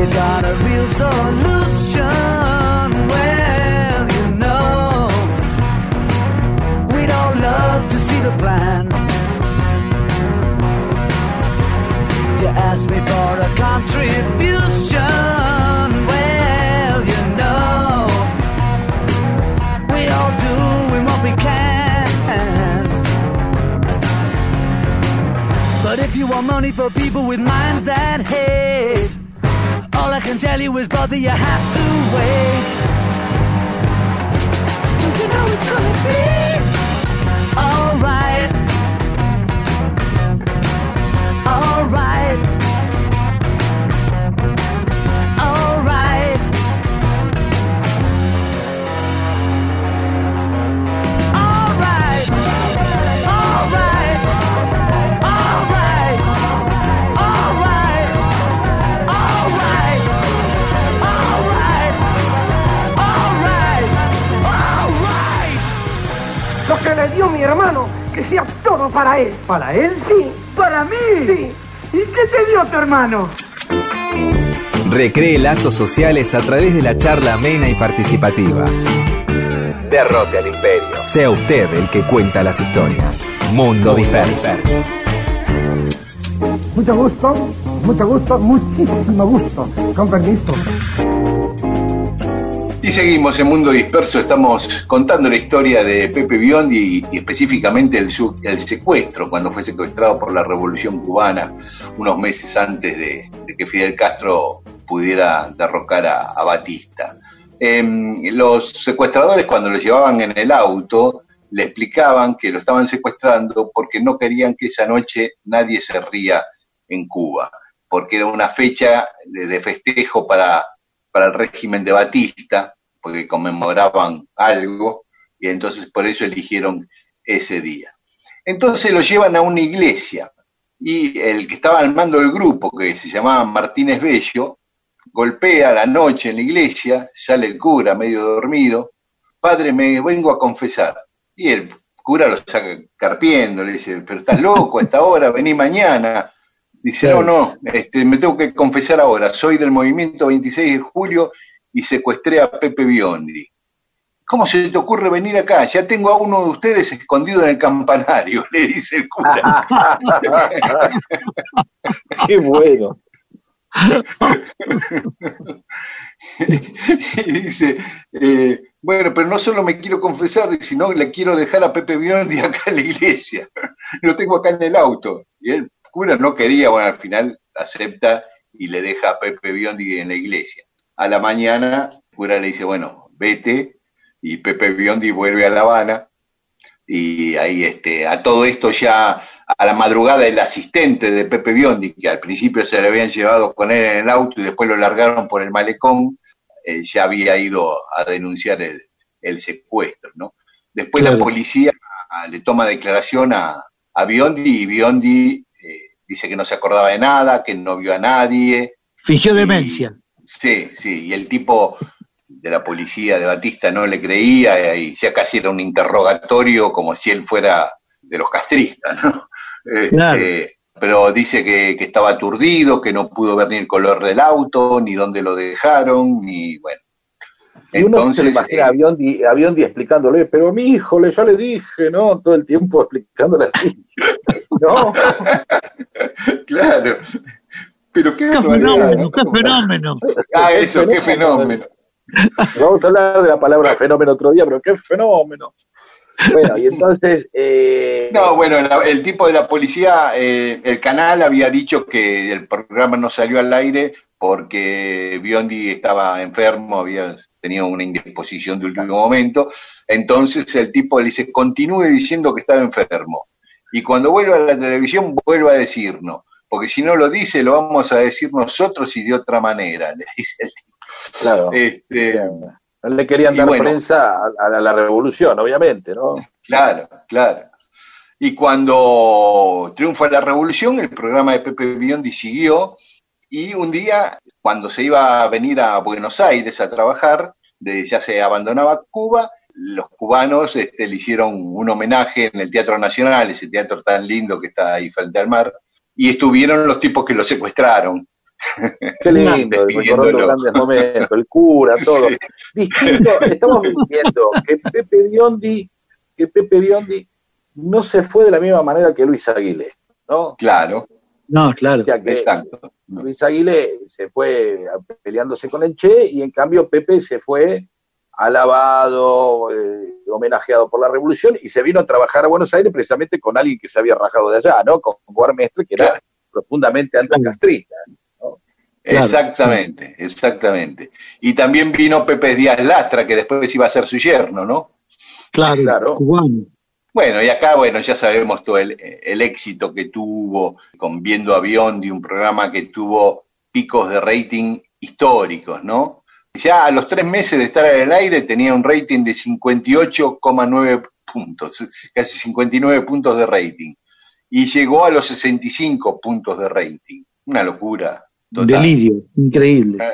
You got a real solution. Well, you know, we don't love to see the plan. You asked me for a contribution. Well, you know, we all doing what we can. But if you want money for people with minds that hate, I can tell you is, brother, you have to wait. Don't you know it's gonna be? Alright. Él. ¿Para él? Sí. ¿Para mí? Sí. ¿Y qué te dio tu hermano? Recree lazos sociales a través de la charla amena y participativa. Derrote al imperio. Sea usted el que cuenta las historias. Mundo disperso. Mucho gusto, mucho gusto, muchísimo gusto. Con permiso. Seguimos en Mundo Disperso, estamos contando la historia de Pepe Biondi y, específicamente el, secuestro, cuando fue secuestrado por la Revolución Cubana unos meses antes de, que Fidel Castro pudiera derrocar a, a Batista. Em, los secuestradores cuando lo llevaban en el auto le explicaban que lo estaban secuestrando porque no querían que esa noche nadie se ría en Cuba, porque era una fecha de, de festejo para, para el régimen de Batista, porque conmemoraban algo, y entonces por eso eligieron ese día. Entonces lo llevan a una iglesia, y el que estaba al mando del grupo, que se llamaba Martínez Bello, golpea la noche en la iglesia, sale el cura medio dormido, padre, me vengo a confesar. Y el cura lo saca carpiendo, le dice, pero estás loco a esta hora, vení mañana. Dice, no, no, este, me tengo que confesar ahora, soy del movimiento 26 de julio y secuestré a Pepe Biondi. ¿Cómo se te ocurre venir acá? Ya tengo a uno de ustedes escondido en el campanario, (laughs) le dice el cura. (laughs) Qué bueno. (laughs) y dice, eh, bueno, pero no solo me quiero confesar, sino le quiero dejar a Pepe Biondi acá en la iglesia. Lo tengo acá en el auto. Y el cura no quería, bueno, al final acepta y le deja a Pepe Biondi en la iglesia. A la mañana, el cura le dice, bueno, vete, y Pepe Biondi vuelve a La Habana, y ahí este, a todo esto ya a la madrugada el asistente de Pepe Biondi, que al principio se le habían llevado con él en el auto y después lo largaron por el malecón, eh, ya había ido a denunciar el, el secuestro, ¿no? Después la policía le toma declaración a, a Biondi y Biondi eh, dice que no se acordaba de nada, que no vio a nadie. Fingió demencia. Sí, sí, y el tipo de la policía de Batista no le creía y ya casi era un interrogatorio como si él fuera de los castristas, ¿no? Este, Claro. Pero dice que, que estaba aturdido, que no pudo ver ni el color del auto, ni dónde lo dejaron, ni bueno. Y uno se Entonces, le imagina eh, a Biondi, a Biondi explicándole, pero mi hijo, le, yo le dije, ¿no? Todo el tiempo explicándole así. (laughs) No, (laughs) claro. Pero qué, ¡Qué fenómeno! ¿no? ¡Qué fenómeno! Ah, eso, qué fenómeno. vamos a hablar de la palabra fenómeno otro día, pero qué fenómeno. Bueno, y entonces, eh, No, bueno, el tipo de la policía, eh, el canal había dicho que el programa no salió al aire porque Biondi estaba enfermo, había tenido una indisposición de último momento. Entonces el tipo le dice, continúe diciendo que estaba enfermo. Y cuando vuelva a la televisión, vuelva a decirnos. Porque si no lo dice, lo vamos a decir nosotros y de otra manera, le dice el tipo. claro, Este, No le querían dar bueno. prensa a, a la revolución, obviamente, ¿no? Claro, claro. Y cuando triunfa la revolución, el programa de Pepe Biondi siguió y un día, cuando se iba a venir a Buenos Aires a trabajar, de, ya se abandonaba Cuba, los cubanos este, le hicieron un homenaje en el Teatro Nacional, ese teatro tan lindo que está ahí frente al mar, y estuvieron los tipos que lo secuestraron. Qué (laughs) lindo, recordando grandes momentos, el cura, (laughs) todo. Sí. Distinto, estamos viendo que Pepe Biondi, que Pepe Biondi no se fue de la misma manera que Luis Aguilé, ¿no? Claro, No, claro. O sea que exacto. Luis Aguilé se fue peleándose con el Che y en cambio Pepe se fue alabado, eh, homenajeado por la revolución y se vino a trabajar a Buenos Aires precisamente con alguien que se había rajado de allá, ¿no? Con Guarmestre, que era Claro. profundamente anticastrista. Claro. Exactamente, exactamente. Y también vino Pepe Díaz Lastra, que después iba a ser su yerno, ¿no? Claro, Claro. cubano. Bueno, y acá, bueno, ya sabemos todo el, el éxito que tuvo con Viendo a Biondi, un programa que tuvo picos de rating históricos, ¿no? Ya a los tres meses de estar en el aire tenía un rating de 58,9 puntos, casi 59 puntos de rating. Y llegó a los 65 puntos de rating. Una locura. total. Delirio, increíble.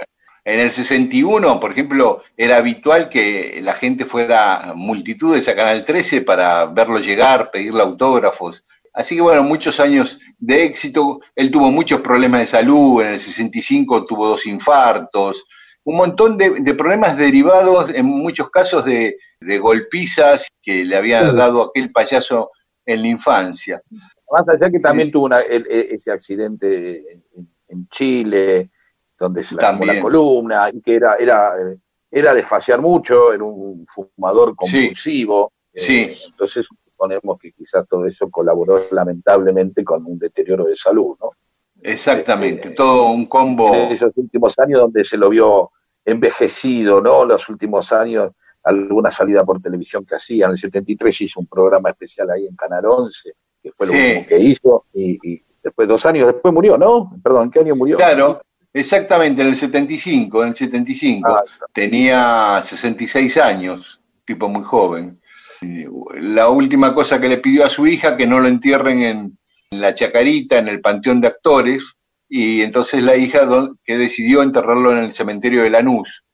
En el 61, por ejemplo, era habitual que la gente fuera multitudes a Canal 13 para verlo llegar, pedirle autógrafos. Así que bueno, muchos años de éxito. Él tuvo muchos problemas de salud. En el 65 tuvo dos infartos. Un montón de, de problemas derivados, en muchos casos, de, de golpizas que le había dado aquel payaso en la infancia. Más allá que también tuvo una- el- el- ese accidente en, en Chile, donde se le la columna, y que era, era, era desfaciar mucho, era un fumador compulsivo. eh, Sí. entonces suponemos que quizás todo eso colaboró lamentablemente con un deterioro de salud, ¿no? Exactamente, Eh, todo un combo. En esos últimos años donde se lo vio envejecido, ¿no? Los últimos años, alguna salida por televisión que hacía. En el 73 hizo un programa especial ahí en Canal 11, que fue lo Sí. último que hizo, y, y después, dos años después murió, ¿no? Perdón, ¿en qué año murió? Claro, exactamente, en el 75, en el 75. Ah, Tenía 66 años, tipo muy joven. La última cosa que le pidió a su hija que no lo entierren en, en la Chacarita, en el Panteón de Actores, y entonces la hija que decidió enterrarlo en el cementerio de Lanús,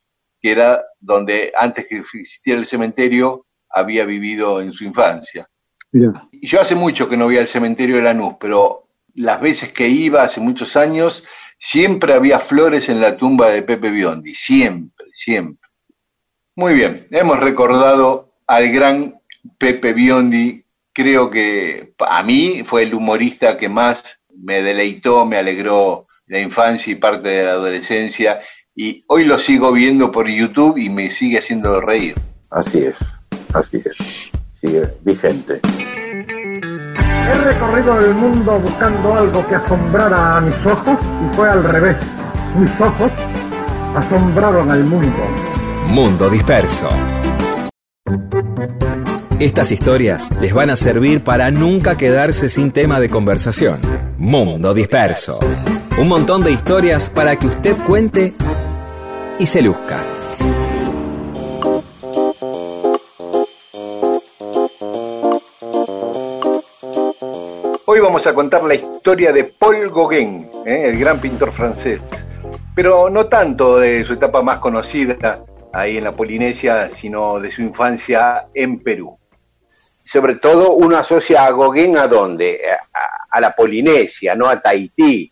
que era donde antes que existiera el cementerio había vivido en su infancia. Mirá. Y yo hace mucho que no voy al cementerio de Lanús, pero las veces que iba hace muchos años, siempre había flores en la tumba de Pepe Biondi, siempre, siempre. Muy bien, hemos recordado al gran Pepe Biondi, creo que a mí fue el humorista que más me deleitó, me alegró la infancia y parte de la adolescencia, y hoy lo sigo viendo por YouTube y me sigue haciendo reír. Así es, así es. Sigue vigente. He recorrido el mundo buscando algo que asombrara a mis ojos y fue al revés. Mis ojos asombraron al mundo. Mundo Disperso. Estas historias les van a servir para nunca quedarse sin tema de conversación. Mundo Disperso. Un montón de historias para que usted cuente y se luzca. Hoy vamos a contar la historia de Paul Gauguin, ¿eh? el gran pintor francés, pero no tanto de su etapa más conocida ahí en la Polinesia, sino de su infancia en Perú. Sobre todo uno asocia a Gauguin a dónde? A, la Polinesia, no a Tahití,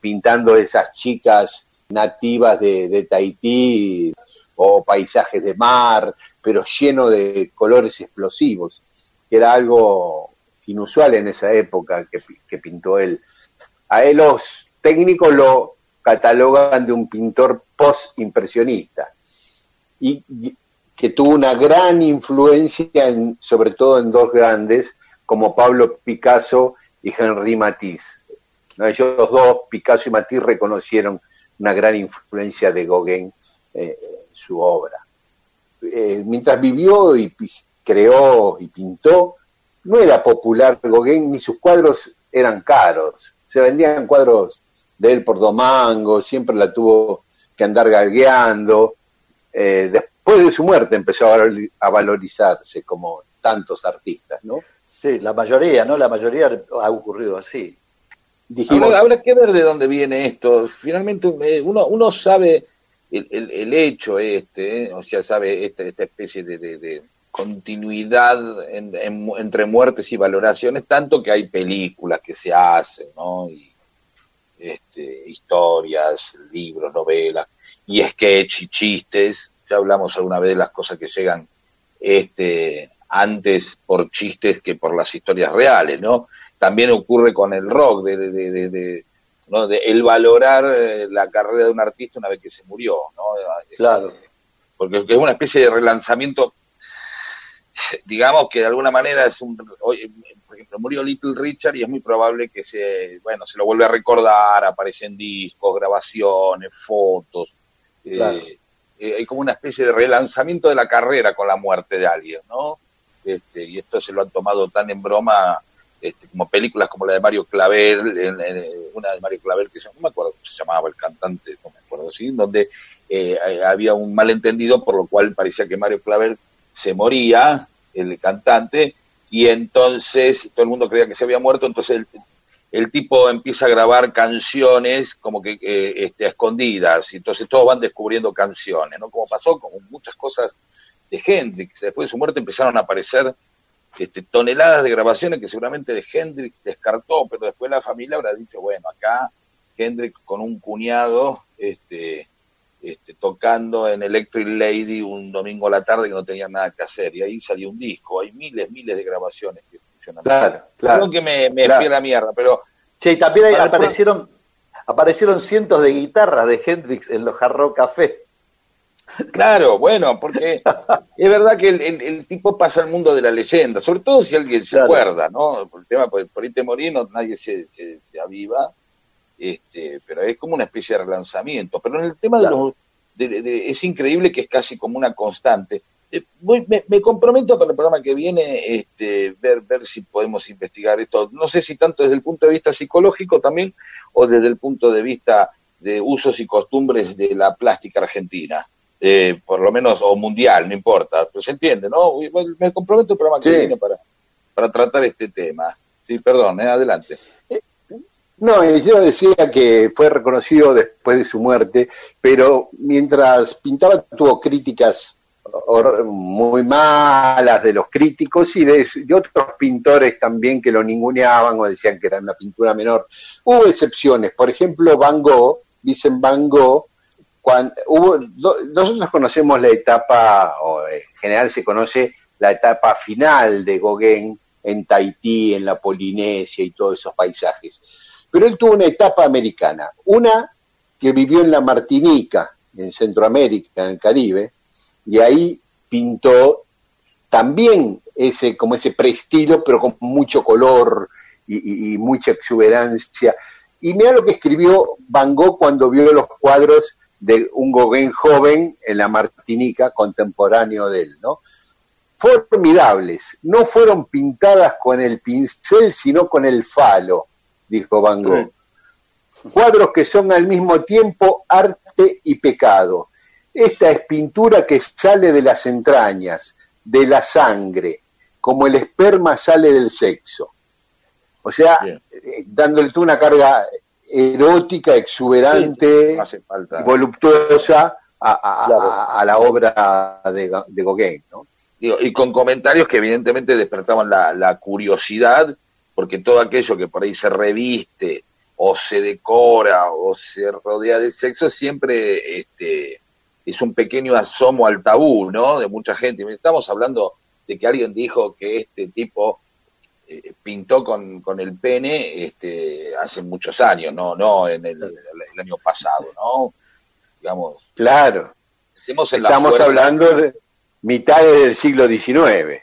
pintando esas chicas nativas de, de Tahití o paisajes de mar, pero lleno de colores explosivos, que era algo inusual en esa época que, que pintó él. A él los técnicos lo catalogan de un pintor post-impresionista y que tuvo una gran influencia, en, sobre todo en dos grandes, como Pablo Picasso y Henri Matisse. ¿No? Ellos dos, Picasso y Matisse, reconocieron una gran influencia de Gauguin eh, en su obra. Eh, mientras vivió y creó y pintó, no era popular Gauguin, ni sus cuadros eran caros. Se vendían cuadros de él por domango, siempre la tuvo que andar galgueando. Eh, después después de su muerte empezó a, valor- a valorizarse como tantos artistas, ¿no? Sí, la mayoría, ¿no? La mayoría ha ocurrido así. Dijimos, Habrá, habrá que ver de dónde viene esto. Finalmente eh, uno, uno sabe el, el- el hecho este, eh, o sea, sabe esta, esta especie de, de- de continuidad en- en mu- entre muertes y valoraciones, tanto que hay películas que se hacen, ¿no? Y, este, historias, libros, novelas, y sketch y chistes. Ya hablamos alguna vez de las cosas que llegan este, antes por chistes que por las historias reales, ¿no? También ocurre con el rock, de, de, de, el valorar eh, la carrera de un artista una vez que se murió, ¿no? Claro. Porque es una especie de relanzamiento, digamos que de alguna manera es un, por ejemplo, murió Little Richard y es muy probable que se, bueno, se lo vuelve a recordar, aparecen discos, grabaciones, fotos, eh, Claro. eh, hay como una especie de relanzamiento de la carrera con la muerte de alguien, ¿no? Este, y esto se lo han tomado tan en broma este, como películas como la de Mario Clavel, en- en- una de Mario Clavel que se- no me acuerdo cómo se llamaba el cantante, no me acuerdo, ¿sí? donde eh, eh, había un malentendido por lo cual parecía que Mario Clavel se moría, el cantante, y entonces todo el mundo creía que se había muerto, entonces el, tipo empieza a grabar canciones como que eh, este, a escondidas, y entonces todos van descubriendo canciones, ¿no? Como pasó con muchas cosas de Hendrix, después de su muerte empezaron a aparecer este, toneladas de grabaciones que seguramente de Hendrix descartó, pero después la familia habrá dicho, bueno, acá Hendrix con un cuñado este, este, tocando en Electric Lady un domingo a la tarde que no tenía nada que hacer, y ahí salió un disco, hay miles, miles de grabaciones que Claro, claro. Creo que me, me Claro. fui a la mierda, pero Sí, también ahí Para- aparecieron, aparecieron cientos de guitarras de Hendrix en los Hard Rock Café. Claro, bueno, porque (laughs) es verdad que el, el- el tipo pasa al mundo de la leyenda, sobre todo si alguien se Claro. acuerda, ¿no? Por el tema, por, por ahí te no- nadie se, se- se aviva, este, pero es como una especie de relanzamiento. Pero en el tema de los... de- de- de- es increíble que es casi como una constante. Eh, voy- me, me comprometo para el programa que viene este, ver, ver si podemos investigar esto. No sé si tanto desde el punto de vista psicológico también o desde el punto de vista de usos y costumbres de la plástica argentina. Eh, por lo menos, o mundial, no importa. Pues se entiende, ¿no? Me comprometo el programa que Sí. viene para, para tratar este tema. Sí, perdón, eh, adelante. No, y yo decía que fue reconocido después de su muerte, pero mientras pintaba tuvo críticas muy malas de los críticos y de, otros pintores también que lo ninguneaban o decían que era una pintura menor. Hubo excepciones, por ejemplo, Van Gogh, Vincent Van Gogh, cuando hubo, nosotros conocemos la etapa, o en general se conoce la etapa final de Gauguin en Tahití, en la Polinesia y todos esos paisajes. Pero él tuvo una etapa americana, una que vivió en la Martinica, en Centroamérica, en el Caribe, y ahí pintó también ese, como ese preestilo, pero con mucho color y, y- y mucha exuberancia. Y mira lo que escribió Van Gogh cuando vio los cuadros de un Gauguin joven en la Martinica, contemporáneo de él, ¿no? Formidables, no fueron pintadas con el pincel, sino con el falo, dijo Van Gogh. Cuadros que son al mismo tiempo arte y pecado. Esta es pintura que sale de las entrañas, de la sangre, como el esperma sale del sexo. O sea, Bien. eh, dándole tú una carga erótica, exuberante, No hace falta. voluptuosa a, a- Claro. a- a la obra de, de Gauguin, ¿no? Digo, y con comentarios que evidentemente despertaban la, la curiosidad, porque todo aquello que por ahí se reviste o se decora o se rodea de sexo siempre este, es un pequeño asomo al tabú, ¿no? De mucha gente. Estamos hablando de que alguien dijo que este tipo eh, pintó con, con el pene este, hace muchos años, no, no en el, el año pasado, ¿no? Digamos, Claro, estamos hablando de mitades del siglo XIX.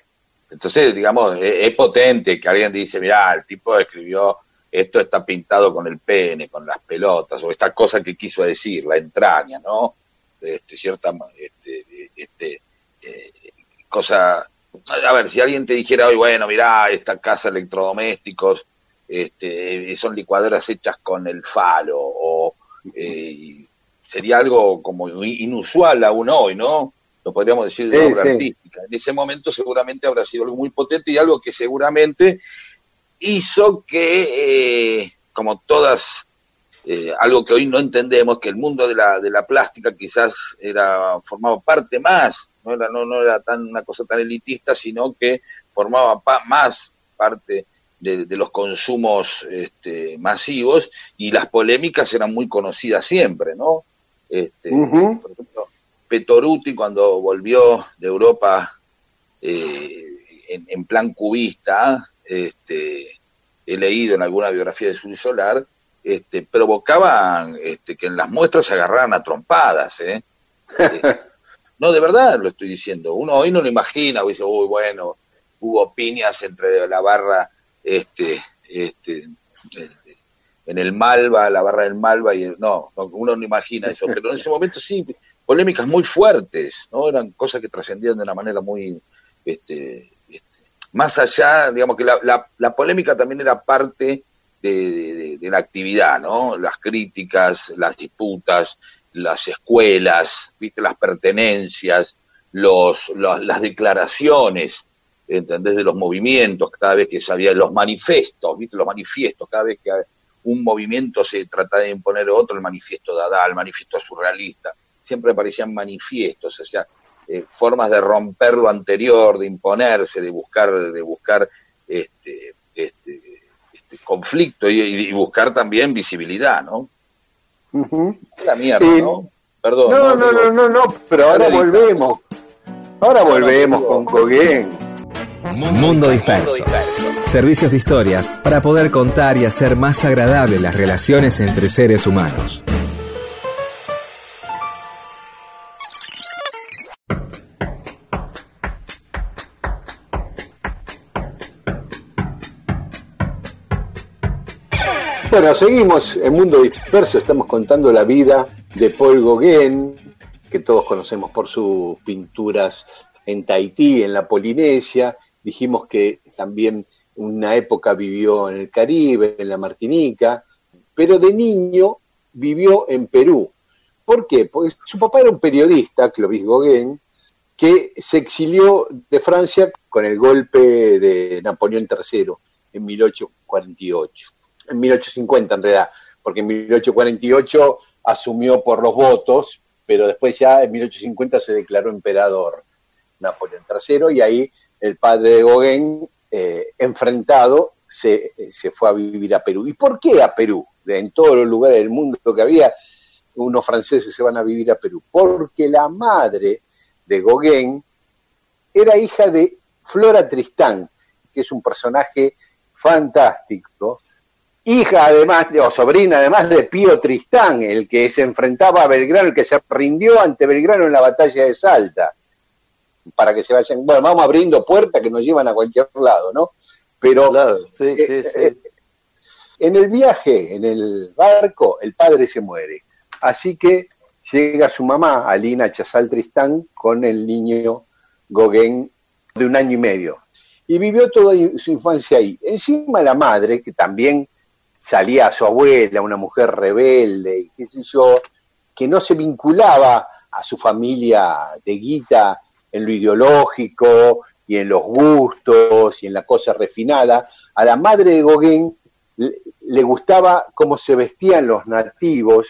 Entonces, digamos, es, es potente que alguien dice, mirá, el tipo escribió, esto está pintado con el pene, con las pelotas, o esta cosa que quiso decir, la entraña, ¿no? Este, cierta, este, este, eh, cosa, a ver, si alguien te dijera hoy, bueno, mirá, esta casa de electrodomésticos, este, son licuadoras hechas con el falo, o eh, sería algo como inusual aún hoy, ¿no? lo podríamos decir de Sí, obra sí. artística. En ese momento seguramente habrá sido algo muy potente y algo que seguramente hizo que, eh, como todas, eh, algo que hoy no entendemos, que el mundo de la, de la plástica quizás era formaba parte más, no era, no, no era tan una cosa tan elitista, sino que formaba pa- más parte de, de los consumos este, masivos y las polémicas eran muy conocidas siempre, ¿no? Este, Ujú. Por ejemplo, Petoruti cuando volvió de Europa eh, en, en plan cubista, este, he leído en alguna biografía de Sul Solar, este, provocaban este, que en las muestras se agarraran a trompadas, ¿eh? (laughs) Eh, no, de verdad lo estoy diciendo. Uno hoy no lo imagina, o dice, uy, bueno, hubo piñas entre la barra, este, este, de- en el Malva, la barra del Malva, y el- no, uno no imagina eso, pero en ese momento sí, polémicas muy fuertes, ¿no? Eran cosas que trascendían de una manera muy, este, este, más allá, digamos que la, la, la polémica también era parte de, de- de la actividad, ¿no? Las críticas, las disputas, las escuelas, viste, las pertenencias, los, las declaraciones, ¿entendés? De los movimientos, cada vez que sabía, los manifestos, viste, los manifiestos, cada vez que un movimiento se trataba de imponer otro, el manifiesto Dada, el manifiesto surrealista, siempre aparecían manifiestos, o sea, eh, formas de romper lo anterior, de imponerse, de buscar, de buscar este, este conflicto y, y buscar también visibilidad, ¿no? Ujú. La mierda, Eh, ¿no? Perdón. No, no, Digo, no, no, no, pero ahora volvemos. Ahora volvemos con Gauguin. Mundo Disperso. Servicios de historias para poder contar y hacer más agradables las relaciones entre seres humanos. Bueno, seguimos en Mundo Disperso, estamos contando la vida de Paul Gauguin, que todos conocemos por sus pinturas en Tahití, en la Polinesia. Dijimos que también una época vivió en el Caribe, en la Martinica, pero de niño vivió en Perú. ¿Por qué? Porque su papá era un periodista, Clovis Gauguin, que se exilió de Francia con el golpe de Napoleón III en 1848 en 1850 en realidad, porque en 1848 asumió por los votos, pero después ya en 1850 se declaró emperador Napoleón III y ahí el padre de Gauguin, eh, enfrentado, se, se fue a vivir a Perú. ¿Y por qué a Perú? En todos los lugares del mundo que había, unos franceses se van a vivir a Perú. Porque la madre de Gauguin era hija de Flora Tristán, que es un personaje fantástico, hija además, de- o sobrina además de Pío Tristán, el que se enfrentaba a Belgrano, el que se rindió ante Belgrano en la batalla de Salta, para que se vayan, bueno, vamos abriendo puertas que nos llevan a cualquier lado, ¿no? Pero Claro, sí, sí, eh, sí. eh, en el viaje, en el barco, el padre se muere. Así que llega su mamá, Alina Chazal Tristán, con el niño Gauguin de un año y medio. Y vivió toda su infancia ahí. Encima la madre, que también salía su abuela, una mujer rebelde, y qué sé yo, que no se vinculaba a su familia de guita en lo ideológico y en los gustos y en la cosa refinada. A la madre de Gauguin le, gustaba cómo se vestían los nativos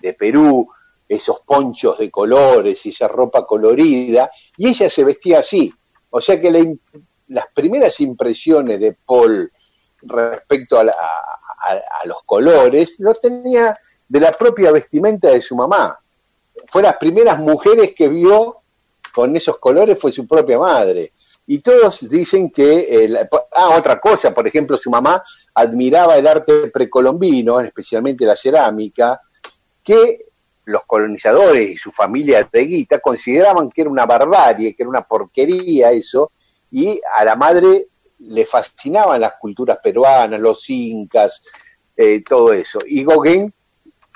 de Perú, esos ponchos de colores y esa ropa colorida, y ella se vestía así. O sea que las primeras impresiones de Paul respecto a, la- a- los colores lo tenía de la propia vestimenta de su mamá. Fue las primeras mujeres que vio con esos colores fue su propia madre. Y todos dicen que, ah, otra cosa, por ejemplo, su mamá admiraba el arte precolombino, especialmente la cerámica, que los colonizadores y su familia de Guita consideraban que era una barbarie, que era una porquería eso, y a la madre le fascinaban las culturas peruanas, los incas, eh, todo eso. Y Gauguin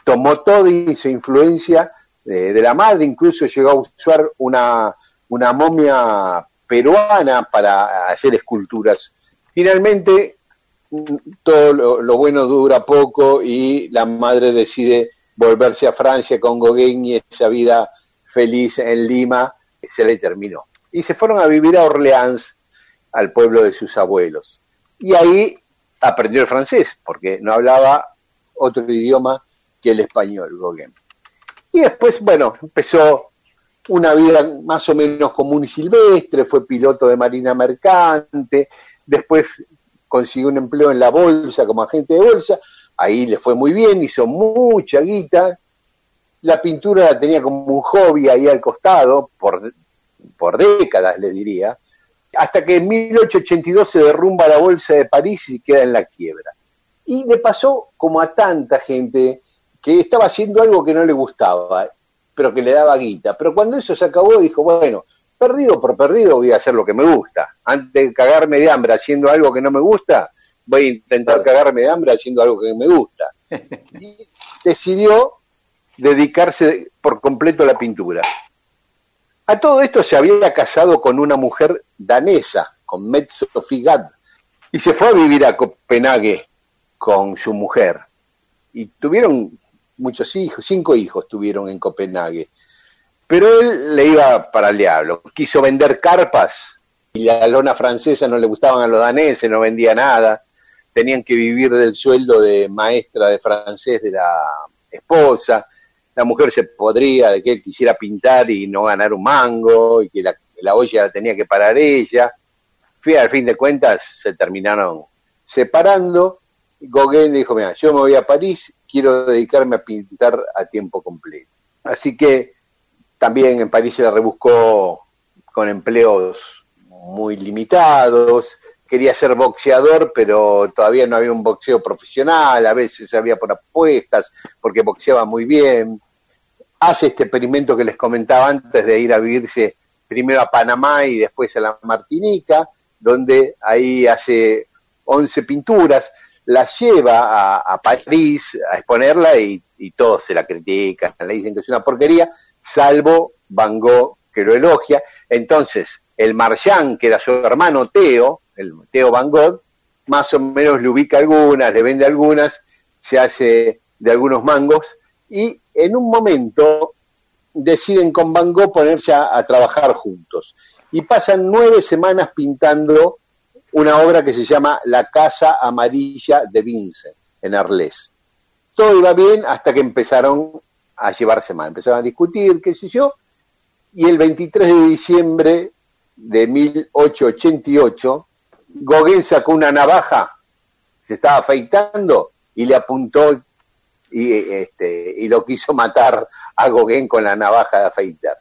tomó toda esa influencia eh, de la madre, incluso llegó a usar una, una momia peruana para hacer esculturas. Finalmente, todo lo, lo bueno dura poco y la madre decide volverse a Francia con Gauguin y esa vida feliz en Lima se le terminó. Y se fueron a vivir a Orleans, al pueblo de sus abuelos. Y ahí aprendió el francés, porque no hablaba otro idioma que el español, Gauguin. Y después, bueno, empezó una vida más o menos común y silvestre, fue piloto de marina mercante, después consiguió un empleo en la bolsa como agente de bolsa, ahí le fue muy bien, hizo mucha guita, la pintura la tenía como un hobby ahí al costado, por, por décadas le diría, hasta que en 1882 se derrumba la bolsa de París y queda en la quiebra. Y le pasó como a tanta gente que estaba haciendo algo que no le gustaba, pero que le daba guita. Pero cuando eso se acabó, dijo, bueno, perdido por perdido voy a hacer lo que me gusta. Antes de cagarme de hambre haciendo algo que no me gusta, voy a intentar cagarme de hambre haciendo algo que me gusta. (laughs) Y decidió dedicarse por completo a la pintura. A todo esto se había casado con una mujer danesa, con Metzo Figad, y se fue a vivir a Copenhague con su mujer. Y tuvieron muchos hijos, cinco hijos tuvieron en Copenhague. Pero él le iba para el diablo. Quiso vender carpas y la lona francesa no le gustaban a los daneses, no vendía nada. Tenían que vivir del sueldo de maestra de francés de la esposa la mujer se podría de que él quisiera pintar y no ganar un mango y que la, la olla la tenía que parar ella. Fui, al fin de cuentas se terminaron separando. Gauguin dijo, mira, yo me voy a París, quiero dedicarme a pintar a tiempo completo. Así que también en París se la rebuscó con empleos muy limitados, quería ser boxeador, pero todavía no había un boxeo profesional, a veces había por apuestas, porque boxeaba muy bien. Hace este experimento que les comentaba antes de ir a vivirse primero a Panamá y después a la Martinica, donde ahí hace 11 pinturas, las lleva a, París a exponerla y, y, todos se la critican, le dicen que es una porquería, salvo Van Gogh que lo elogia. Entonces, el Marchand, que era su hermano Teo, el Teo Van Gogh, más o menos le ubica algunas, le vende algunas, se hace de algunos mangos y en un momento deciden con Van Gogh ponerse a, trabajar juntos y pasan nueve semanas pintando una obra que se llama La Casa Amarilla de Vincent en Arles. Todo iba bien hasta que empezaron a llevarse mal, empezaron a discutir, qué sé yo, y el 23 de diciembre de 1888 Gauguin sacó una navaja, se estaba afeitando y le apuntó y, este, y lo quiso matar a Gauguin con la navaja de afeitar.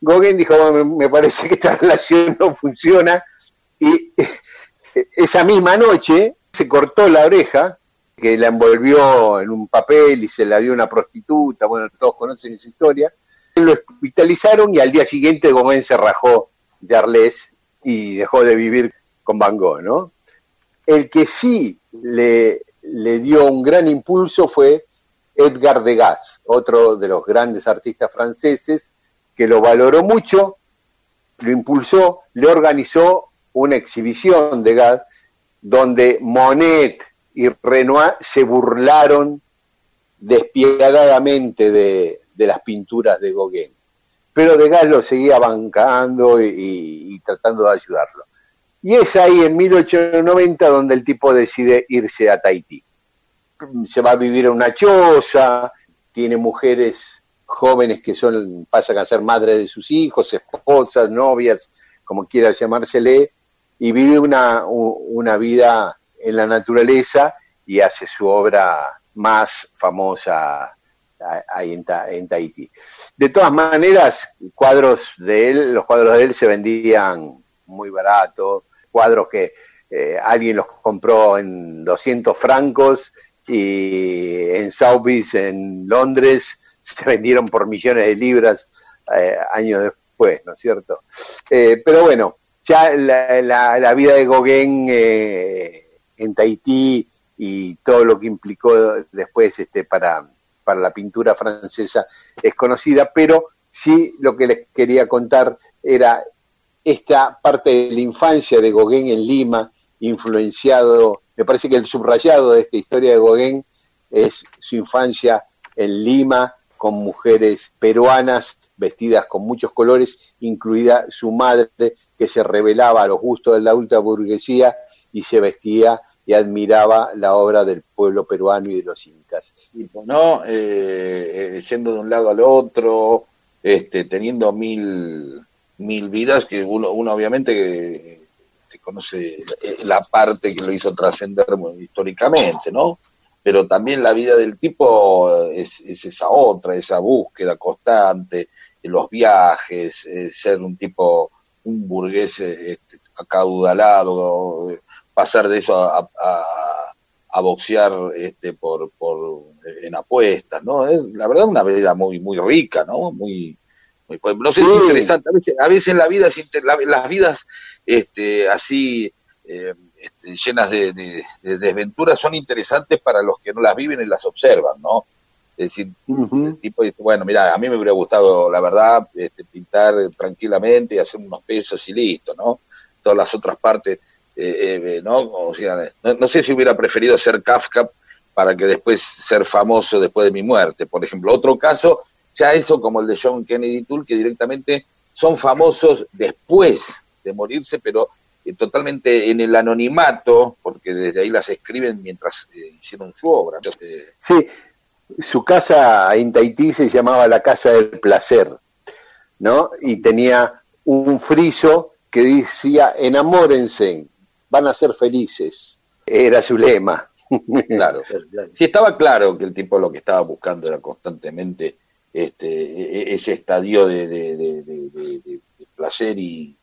Gauguin dijo, me, parece que esta (laughs) relación no funciona y (laughs) esa misma noche se cortó la oreja, que la envolvió en un papel y se la dio una prostituta, bueno, todos conocen esa historia, lo hospitalizaron y al día siguiente Gauguin se rajó de Arles y dejó de vivir con Van Gogh, ¿no? El que sí le, le dio un gran impulso fue Edgar Degas, otro de los grandes artistas franceses, que lo valoró mucho, lo impulsó, le organizó una exhibición de Degas donde Monet y Renoir se burlaron despiadadamente de, de las pinturas de Gauguin. Pero Degas lo seguía bancando y tratando de ayudarlo. Y es ahí en 1890 donde el tipo decide irse a Tahití. Se va a vivir en una choza, tiene mujeres jóvenes que son pasan a ser madres de sus hijos, esposas, novias, como quiera llamársele, y vive una, una vida en la naturaleza y hace su obra más famosa ahí en, en Tahití. De todas maneras, cuadros de él, los cuadros de él se vendían muy barato, cuadros que eh, alguien los compró en 200 francos y en Sotheby's, en Londres, (laughs) se vendieron por millones de libras eh, años después, ¿no es cierto? Eh, pero bueno, ya la, vida de Gauguin en Tahití y todo lo que implicó después este, para, para la pintura francesa es conocida, pero sí lo que les quería contar era esta parte de la infancia de Gauguin en Lima, influenciado, me parece que el subrayado de esta historia de Gauguin es su infancia en Lima con mujeres peruanas vestidas con muchos colores, incluida su madre, que se revelaba a los gustos de la ultra burguesía y se vestía y admiraba la obra del pueblo peruano y de los incas. ¿no? Eh, eh, yendo de un lado al otro, este, teniendo mil, mil vidas, que uno, uno obviamente eh, conoce la parte que lo hizo trascender históricamente, ¿no? Pero también la vida del tipo es, es esa otra, esa búsqueda constante, los viajes, ser un tipo, un burgués este, acaudalado, pasar de eso a, boxear este, por, por, en apuestas, ¿no? Es, la verdad una vida muy, muy rica, ¿no? Muy, muy no sé si es interesante, a veces, a veces en la vida, las vidas este, así eh, este, llenas de, de, desventuras son interesantes para los que no las viven y las observan, ¿no? Es decir, el tipo dice, bueno, mira, a mí me hubiera gustado, la verdad, este, pintar tranquilamente y hacer unos pesos y listo, ¿no? Todas las otras partes eh, eh, ¿no? O sea, no, sé si hubiera preferido ser Kafka para que después ser famoso después de mi muerte. Por ejemplo, otro caso, ya eso como el de John Kennedy Toole, que directamente son famosos después de morirse, pero eh, totalmente en el anonimato, porque desde ahí las escriben mientras hicieron su obra. sí, su casa en Tahití se llamaba la Casa del Placer, ¿no? Y tenía un friso que decía, enamórense, van a ser felices. Era su lema. (laughs) Claro, sí estaba claro que el tipo lo que estaba buscando era constantemente este, e, e, ese estadio de, de, placer y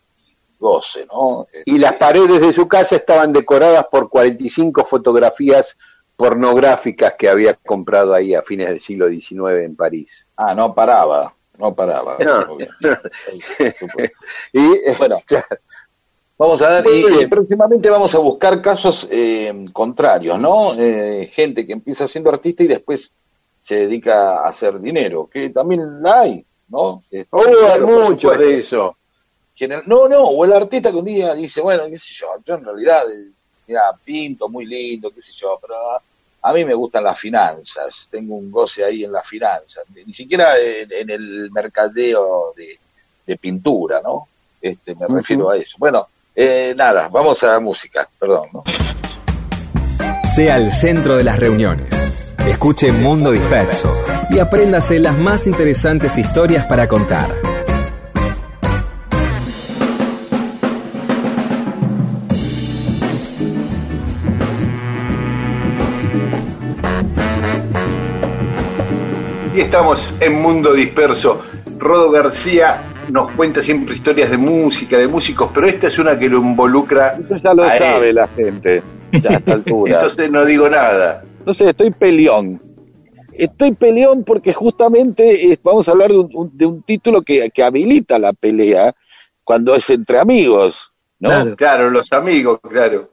goce, ¿no? Y las paredes de su casa estaban decoradas por 45 fotografías pornográficas que había comprado ahí a fines del siglo XIX en París. Ah, no paraba, no paraba. (laughs) y, bueno, (laughs) Vamos a ver, y, próximamente vamos a buscar casos eh, contrarios, ¿no? Eh, gente que empieza siendo artista y después se dedica a hacer dinero, que también la hay, ¿no? Este, oh, hay mucho de eso. No, no, o el artista que un día dice, bueno, qué sé yo, yo en realidad, mira, pinto muy lindo, qué sé yo, pero a mí me gustan las finanzas, tengo un goce ahí en las finanzas, ni siquiera en, el mercadeo de, pintura, ¿no? Este, me refiero a eso. Bueno, eh, nada, vamos a la música, perdón. ¿no? Sea el centro de las reuniones. Escuche Mundo Disperso y apréndase las más interesantes historias para contar. Y estamos en Mundo Disperso. Rodo García nos cuenta siempre historias de música, de músicos, pero esta es una que lo involucra. Eso ya lo sabe la gente, ya a esta altura. Entonces no digo nada. Entonces estoy peleón. Estoy peleón porque justamente eh, vamos a hablar de un, de un título que, que, habilita la pelea cuando es entre amigos, ¿no? Claro, los amigos, claro.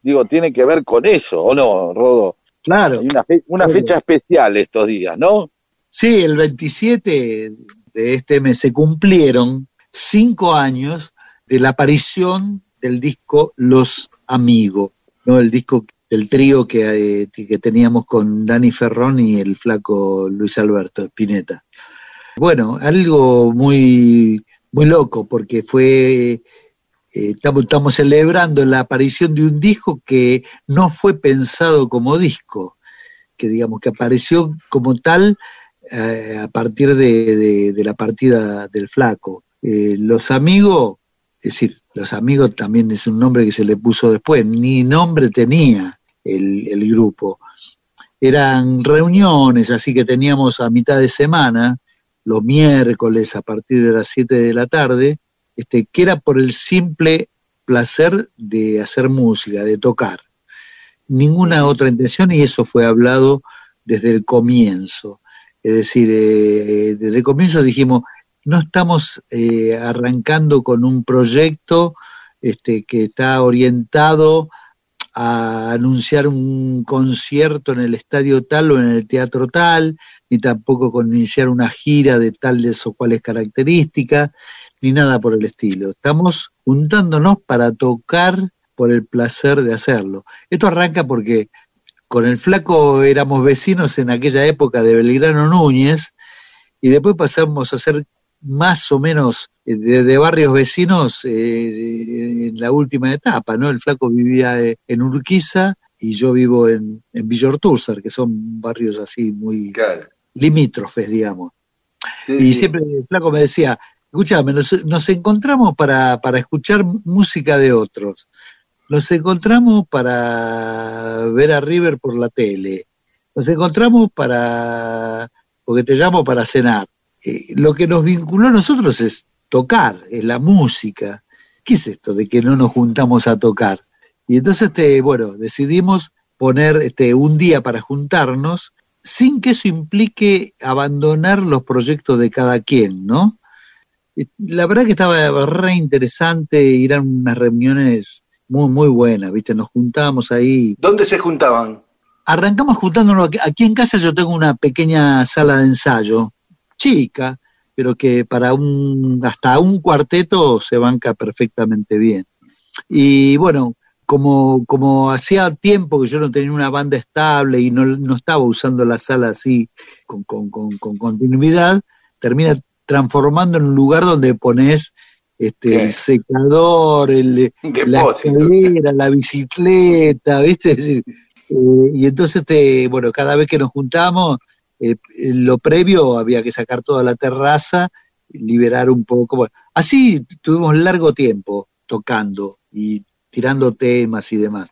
Digo, tiene que ver con eso, ¿o no, Rodo? Claro. Hay una, una fecha especial estos días, ¿no? Sí, el 27 de este mes se cumplieron cinco años de la aparición del disco Los Amigos, ¿no? el disco del trío que, eh, que teníamos con Dani Ferrón y el flaco Luis Alberto Spinetta. Bueno, algo muy, muy loco, porque fue eh, estamos, celebrando la aparición de un disco que no fue pensado como disco, que digamos que apareció como tal eh, a partir de, la partida del flaco. Eh, los amigos, es decir, los amigos también es un nombre que se le puso después, ni nombre tenía el, el grupo. Eran reuniones, así que teníamos a mitad de semana, los miércoles a partir de las 7 de la tarde, este, que era por el simple placer de hacer música, de tocar. Ninguna otra intención y eso fue hablado desde el comienzo. Es decir, eh, desde el comienzo dijimos, no estamos eh, arrancando con un proyecto este, que está orientado a anunciar un concierto en el estadio tal o en el teatro tal, ni tampoco con iniciar una gira de tales o cuales características, ni nada por el estilo. Estamos juntándonos para tocar por el placer de hacerlo. Esto arranca porque con el flaco éramos vecinos en aquella época de Belgrano Núñez y después pasamos a ser más o menos eh, de, de barrios vecinos eh, en la última etapa, ¿no? El flaco vivía eh, en Urquiza y yo vivo en, en Villortúzar, que son barrios así muy limítrofes, digamos. y siempre el flaco me decía, escúchame, nos, nos encontramos para, para escuchar música de otros, nos encontramos para ver a River por la tele, nos encontramos para, porque te llamo para cenar. Eh, lo que nos vinculó a nosotros es tocar, es la música. ¿Qué es esto de que no nos juntamos a tocar? Y entonces, este, bueno, decidimos poner este, un día para juntarnos sin que eso implique abandonar los proyectos de cada quien, ¿no? Y La verdad que estaba re interesante, ir a unas reuniones muy, muy buenas, ¿viste? Nos juntábamos ahí. ¿Dónde se juntaban? Arrancamos juntándonos aquí, aquí en casa, yo tengo una pequeña sala de ensayo, chica, pero que para un, hasta un cuarteto se banca perfectamente bien. Y bueno, como, como hacía tiempo que yo no tenía una banda estable y no, no estaba usando la sala así con, con, con, con continuidad, termina transformando en un lugar donde pones este, el secador, el, la escalera, la bicicleta, (laughs) ¿viste? Es decir, eh, y entonces, este, bueno, cada vez que nos juntamos, eh, lo previo había que sacar toda la terraza, liberar un poco. Bueno, así tuvimos largo tiempo tocando y tirando temas y demás.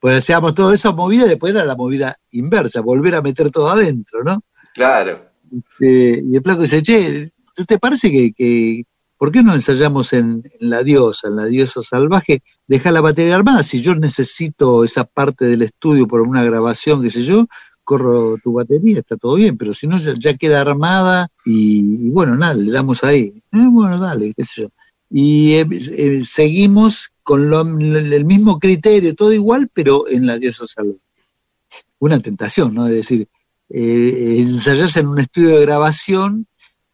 Pues hacíamos todo eso movida y después era la movida inversa, volver a meter todo adentro, ¿no? Claro. Este, y el placo dice, che, ¿no te parece que, que ¿por qué no ensayamos en, la diosa, en la diosa salvaje? Deja la batería armada, si yo necesito esa parte del estudio por una grabación, qué sé yo, corro tu batería, está todo bien, pero si no ya, queda armada y, bueno, nada, le damos ahí. Eh, bueno, dale, qué sé yo. Y eh, eh, seguimos con lo- el mismo criterio, todo igual, pero en la diosa salvaje. Una tentación, ¿no? Es decir, ensayarse en un estudio de grabación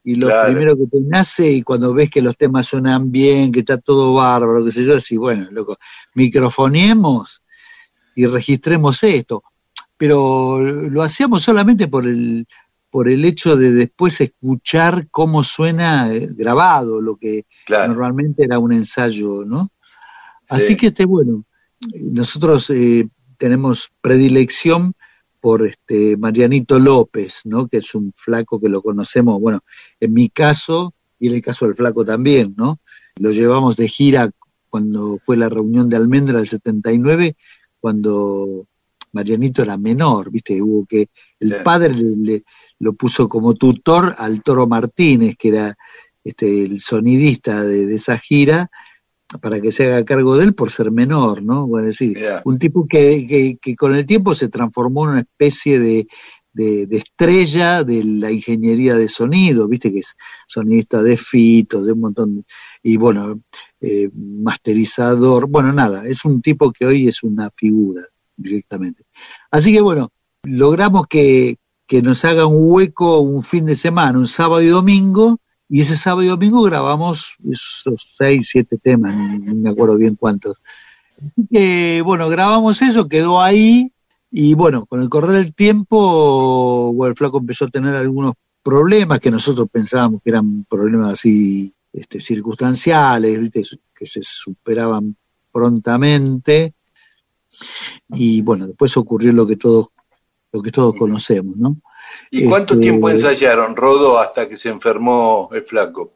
y lo Claro. primero que te nace y cuando ves que los temas suenan bien, que está todo bárbaro, qué sé yo, decís, bueno, loco, microfoniemos y registremos esto. Pero lo hacíamos solamente por el, por el hecho de después escuchar cómo suena eh, grabado, lo que normalmente era un ensayo, ¿no? Así Sí. que, este, bueno, nosotros eh, tenemos predilección por este Marianito López, ¿no? Que es un flaco que lo conocemos, bueno, en mi caso y en el caso del flaco también, ¿no? Lo llevamos de gira cuando fue la reunión de Almendra del 79, cuando Marianito era menor, ¿viste? Hubo que el padre le, le- lo puso como tutor al Toro Martínez, que era este, el sonidista de, de esa gira, para que se haga cargo de él por ser menor, ¿no? Bueno, es decir, un tipo que, que, que con el tiempo se transformó en una especie de, de, de estrella de la ingeniería de sonido, viste que es sonidista de Fito, de un montón, y bueno, eh, masterizador, bueno, nada, es un tipo que hoy es una figura directamente. Así que bueno, logramos que, que nos haga un hueco un fin de semana, un sábado y domingo, y ese sábado y domingo grabamos esos seis, siete temas, ni me acuerdo bien cuántos. Que, bueno, grabamos eso, quedó ahí, y bueno, con el correr del tiempo, bueno, el flaco empezó a tener algunos problemas que nosotros pensábamos que eran problemas así este, circunstanciales, ¿viste? que se superaban prontamente. Y bueno, después ocurrió lo que todos, lo que todos conocemos, ¿no? ¿Y cuánto Este, tiempo ensayaron, Rodo, hasta que se enfermó el flaco?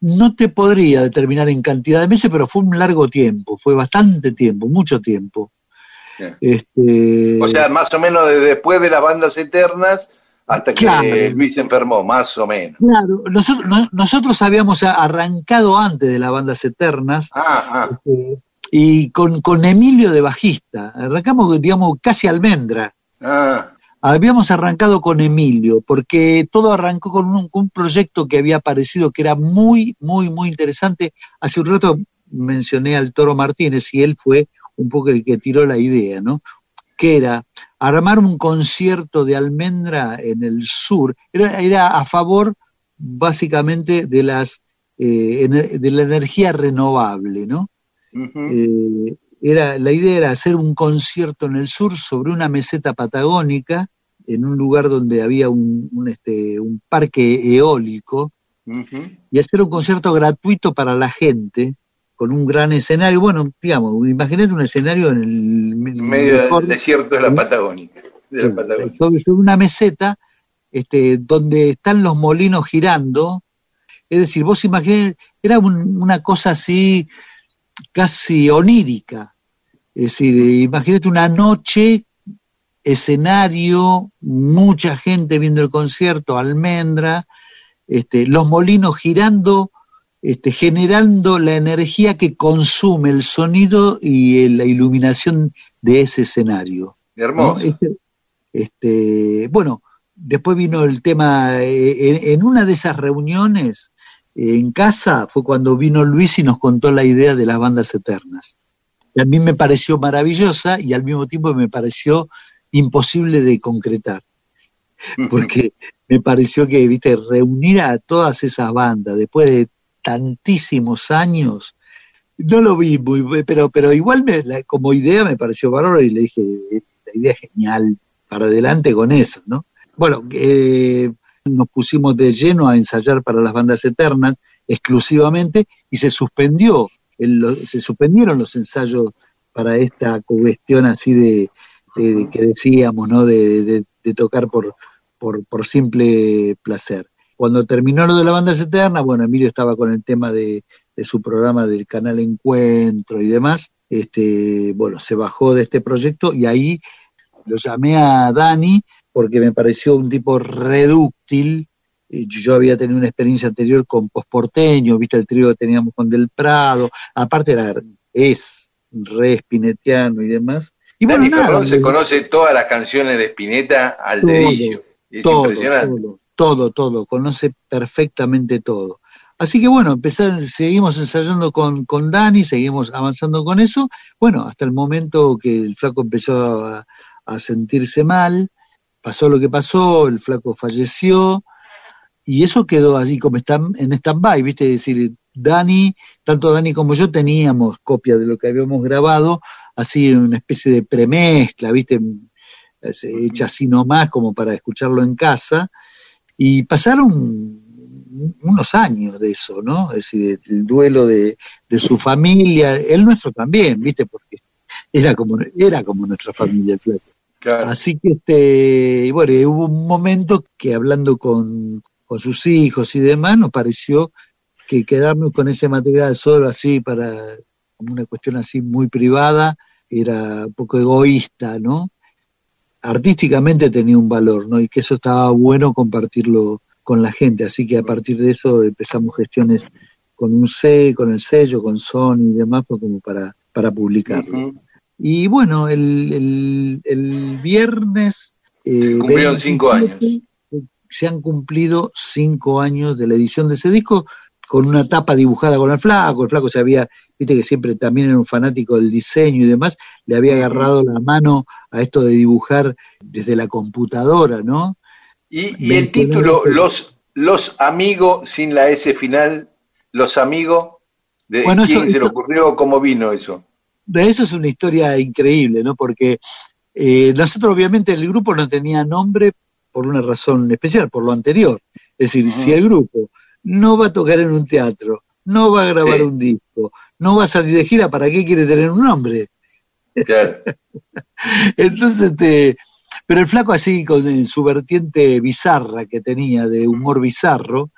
No te podría determinar en cantidad de meses, pero fue un largo tiempo, fue bastante tiempo, mucho tiempo. Este, O sea, más o menos de después de las bandas eternas hasta que Claro. Luis se enfermó, más o menos. Claro, nosotros, no- nosotros habíamos arrancado antes de las bandas eternas Ah, este, y con, con Emilio de bajista. Arrancamos, digamos, casi almendra. Ah, Habíamos arrancado con Emilio, porque todo arrancó con un, un proyecto que había aparecido que era muy, muy, muy interesante. Hace un rato mencioné al Toro Martínez y él fue un poco el que tiró la idea, ¿no? Que era armar un concierto de almendra en el sur. Era, era a favor, básicamente, de las eh, de la energía renovable, ¿no? Eh, era, la idea era hacer un concierto en el sur sobre una meseta patagónica, en un lugar donde había un, un, este, un parque eólico, y hacer un concierto gratuito para la gente, con un gran escenario. Bueno, digamos, imagínate un escenario en el En medio del desierto de la Patagonia. De la Patagonia. sobre, sobre una meseta este, donde están los molinos girando. Es decir, vos imaginás, era un- una cosa así casi onírica. Es decir, imagínate una noche, escenario, mucha gente viendo el concierto, almendra, este, los molinos girando, este, generando la energía que consume el sonido y eh, la iluminación de ese escenario. Hermoso. ¿no? Este, este, bueno, después vino el tema, eh, en, en una de esas reuniones eh, en casa fue cuando vino Luis y nos contó la idea de las bandas eternas. Y a mí me pareció maravillosa y al mismo tiempo me pareció imposible de concretar, (laughs) porque me pareció que, viste, reunir a todas esas bandas después de tantísimos años, no lo vi muy, pero, pero igual me, la- como idea me pareció bárbaro y le dije, "Eh, la idea es genial, para adelante con eso, ¿no? Bueno, eh, nos pusimos de lleno a ensayar para las bandas eternas exclusivamente y se suspendió, el- se suspendieron los ensayos para esta cuestión así de, que decíamos, ¿no? De, tocar por, por, simple placer. Cuando terminó lo de la banda eterna, bueno, Emilio estaba con el tema de su programa del canal Encuentro y demás, este, bueno, se bajó de este proyecto y ahí lo llamé a Dani porque me pareció un tipo redúctil. Yo había tenido una experiencia anterior con Posporteño, viste el trío que teníamos con Del Prado, aparte era, es re spinetiano y demás. Y bueno, nada, se conoce todas las canciones de Spinetta al Todo, dedillo. Es todo, impresionante. todo, todo, todo, conoce perfectamente todo. Así que bueno, empezar, seguimos ensayando con, con Dani, seguimos avanzando con eso, bueno, hasta el momento que el flaco empezó a, a sentirse mal, pasó lo que pasó, el flaco falleció, y eso quedó así como está en stand-by, ¿viste? Es decir, Dani, tanto Dani como yo teníamos copia de lo que habíamos grabado, así en una especie de premezcla, ¿viste? Eh, hecha así nomás como para escucharlo en casa, y pasaron unos años de eso, ¿no? Es decir, el duelo de, de su familia, el nuestro también, ¿viste? Porque era como, era como nuestra familia el flaco. Así que, este, y bueno, y hubo un momento que hablando con, con sus hijos y demás, nos pareció que quedarnos con ese material solo así para, como una cuestión así muy privada, era un poco egoísta, ¿no? Artísticamente tenía un valor, ¿no? Y que eso estaba bueno compartirlo con la gente, así que a partir de eso empezamos gestiones con un C, con el sello, con Sony y demás, pues como para, para publicarlo. Y bueno, el, el, el viernes... eh, Cumplieron cinco 27, Se han cumplido cinco años de la edición de ese disco con una tapa dibujada con el flaco. El flaco se había, viste que siempre también era un fanático del diseño y demás, le había agarrado la mano a esto de dibujar desde la computadora, ¿no? Y, y el título, los, los amigos sin la S final, los amigos, ¿de Bueno, quién eso- se le ocurrió? ¿Cómo vino eso? De eso es una historia increíble, ¿no? Porque eh, nosotros obviamente el grupo no tenía nombre por una razón especial, por lo anterior. Es decir, si el grupo no va a tocar en un teatro, no va a grabar Sí. un disco, no va a salir de gira, ¿para qué quiere tener un nombre? Claro. (laughs) Entonces, este, pero el flaco así, con su vertiente bizarra que tenía, de humor bizarro,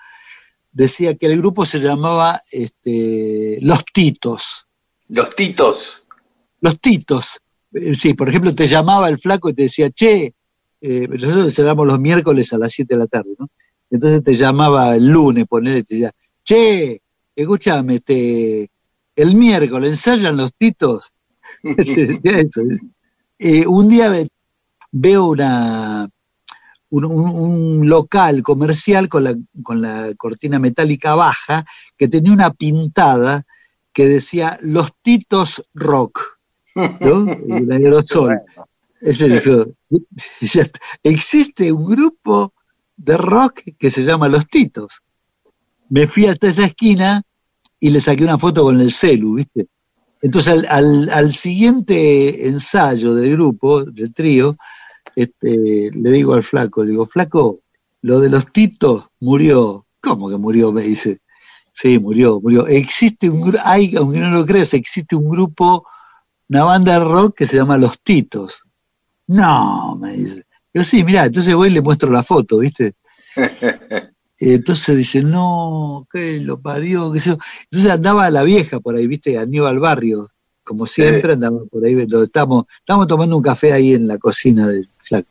decía que el grupo se llamaba este, Los Titos. Los Titos. Los Titos. Eh, Sí, por ejemplo, te llamaba el flaco y te decía, che, eh, nosotros cerramos los miércoles a las 7 de la tarde, ¿no? Entonces te llamaba el lunes, ponele, te decía, che, escúchame, este, el miércoles ensayan los Titos. (laughs) Te eso. Eh, un día ve- veo una, un, un- un local comercial con la, con la cortina metálica baja que tenía una pintada que decía Los Titos Rock, ¿no? (laughs) El aerosol. Eso dijo, existe un grupo de rock que se llama Los Titos. Me fui hasta esa esquina y le saqué una foto con el celu, ¿viste? Entonces al, al- al siguiente ensayo del grupo, del trío, este, le digo al flaco, le digo, flaco, lo de los titos murió, ¿Cómo que murió? Me dice. Sí, murió, murió. Existe un grupo, hay, aunque no lo creas, existe un grupo, una banda de rock que se llama Los Titos. No, me dice. Yo sí, mira, entonces voy y le muestro la foto, ¿viste? Y (laughs) entonces dice, no, que lo parió, qué sé yo. Entonces andaba la vieja por ahí, ¿viste? Aníbal Barrio, como siempre, andaba por ahí, donde estamos, estamos tomando un café ahí en la cocina del flaco.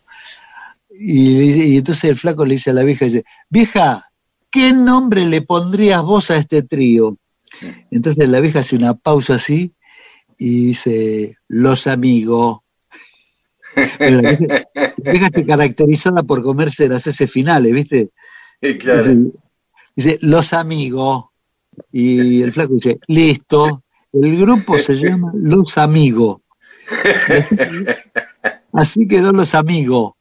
Y, y entonces el flaco le dice a la vieja, dice, vieja, ¿qué nombre le pondrías vos a este trío? Entonces la vieja hace una pausa así y dice, los amigos. Pero la vieja, la vieja está caracterizada por comerse las ese finales, ¿viste? Sí, claro. Dice, dice, los amigos. Y el flaco dice, listo. El grupo se llama Los Amigos. Así quedó Los Amigos.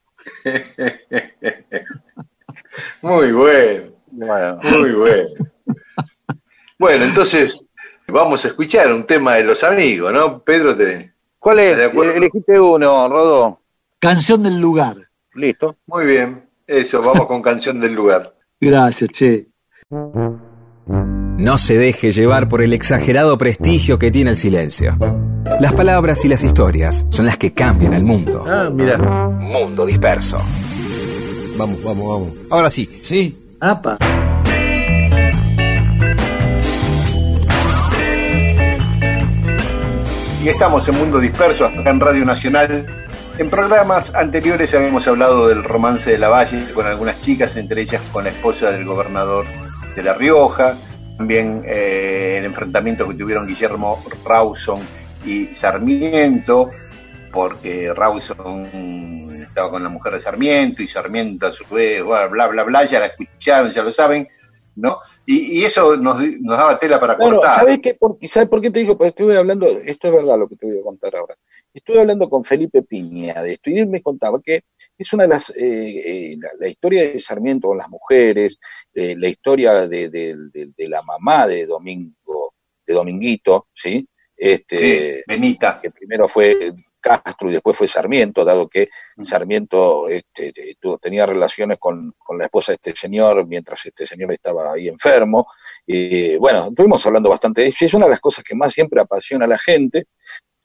Muy bueno, muy bueno. Bueno, entonces vamos a escuchar un tema de los amigos, ¿no? Pedro, te... ¿Cuál es? ¿De acuerdo? Elegiste uno, Rodo. Canción del lugar. Listo. Muy bien, eso, vamos con canción del lugar. Gracias, che. No se deje llevar por el exagerado prestigio que tiene el silencio. Las palabras y las historias son las que cambian el mundo. Ah, mira. Mundo disperso. Vamos, vamos, vamos. Ahora sí. Sí. Apa. Y estamos en Mundo Disperso, acá en Radio Nacional. En programas anteriores habíamos hablado del romance de la Valle con algunas chicas, entre ellas con la esposa del gobernador de La Rioja. También eh, el enfrentamiento que tuvieron Guillermo Rawson y Sarmiento, porque Rawson estaba con la mujer de Sarmiento y Sarmiento a su vez, bla, bla, bla, bla, ya la escucharon, ya lo saben, ¿no? Y, y eso nos, nos daba tela para Bueno, cortar. ¿sabes qué, por, ¿sabes por qué te digo? Porque estuve hablando, esto es verdad lo que te voy a contar ahora. Estuve hablando con Felipe Piña de esto y él me contaba que es una de las, eh, eh, la, la historia de Sarmiento con las mujeres, eh, la historia de, de- de- de la mamá de Domingo, de Dominguito, ¿sí? Este, Sí, Benita. que primero fue Castro y después fue Sarmiento, dado que Sarmiento este, tenía relaciones con, con la esposa de este señor mientras este señor estaba ahí enfermo. Y bueno, estuvimos hablando bastante de eso. y Es una de las cosas que más siempre apasiona a la gente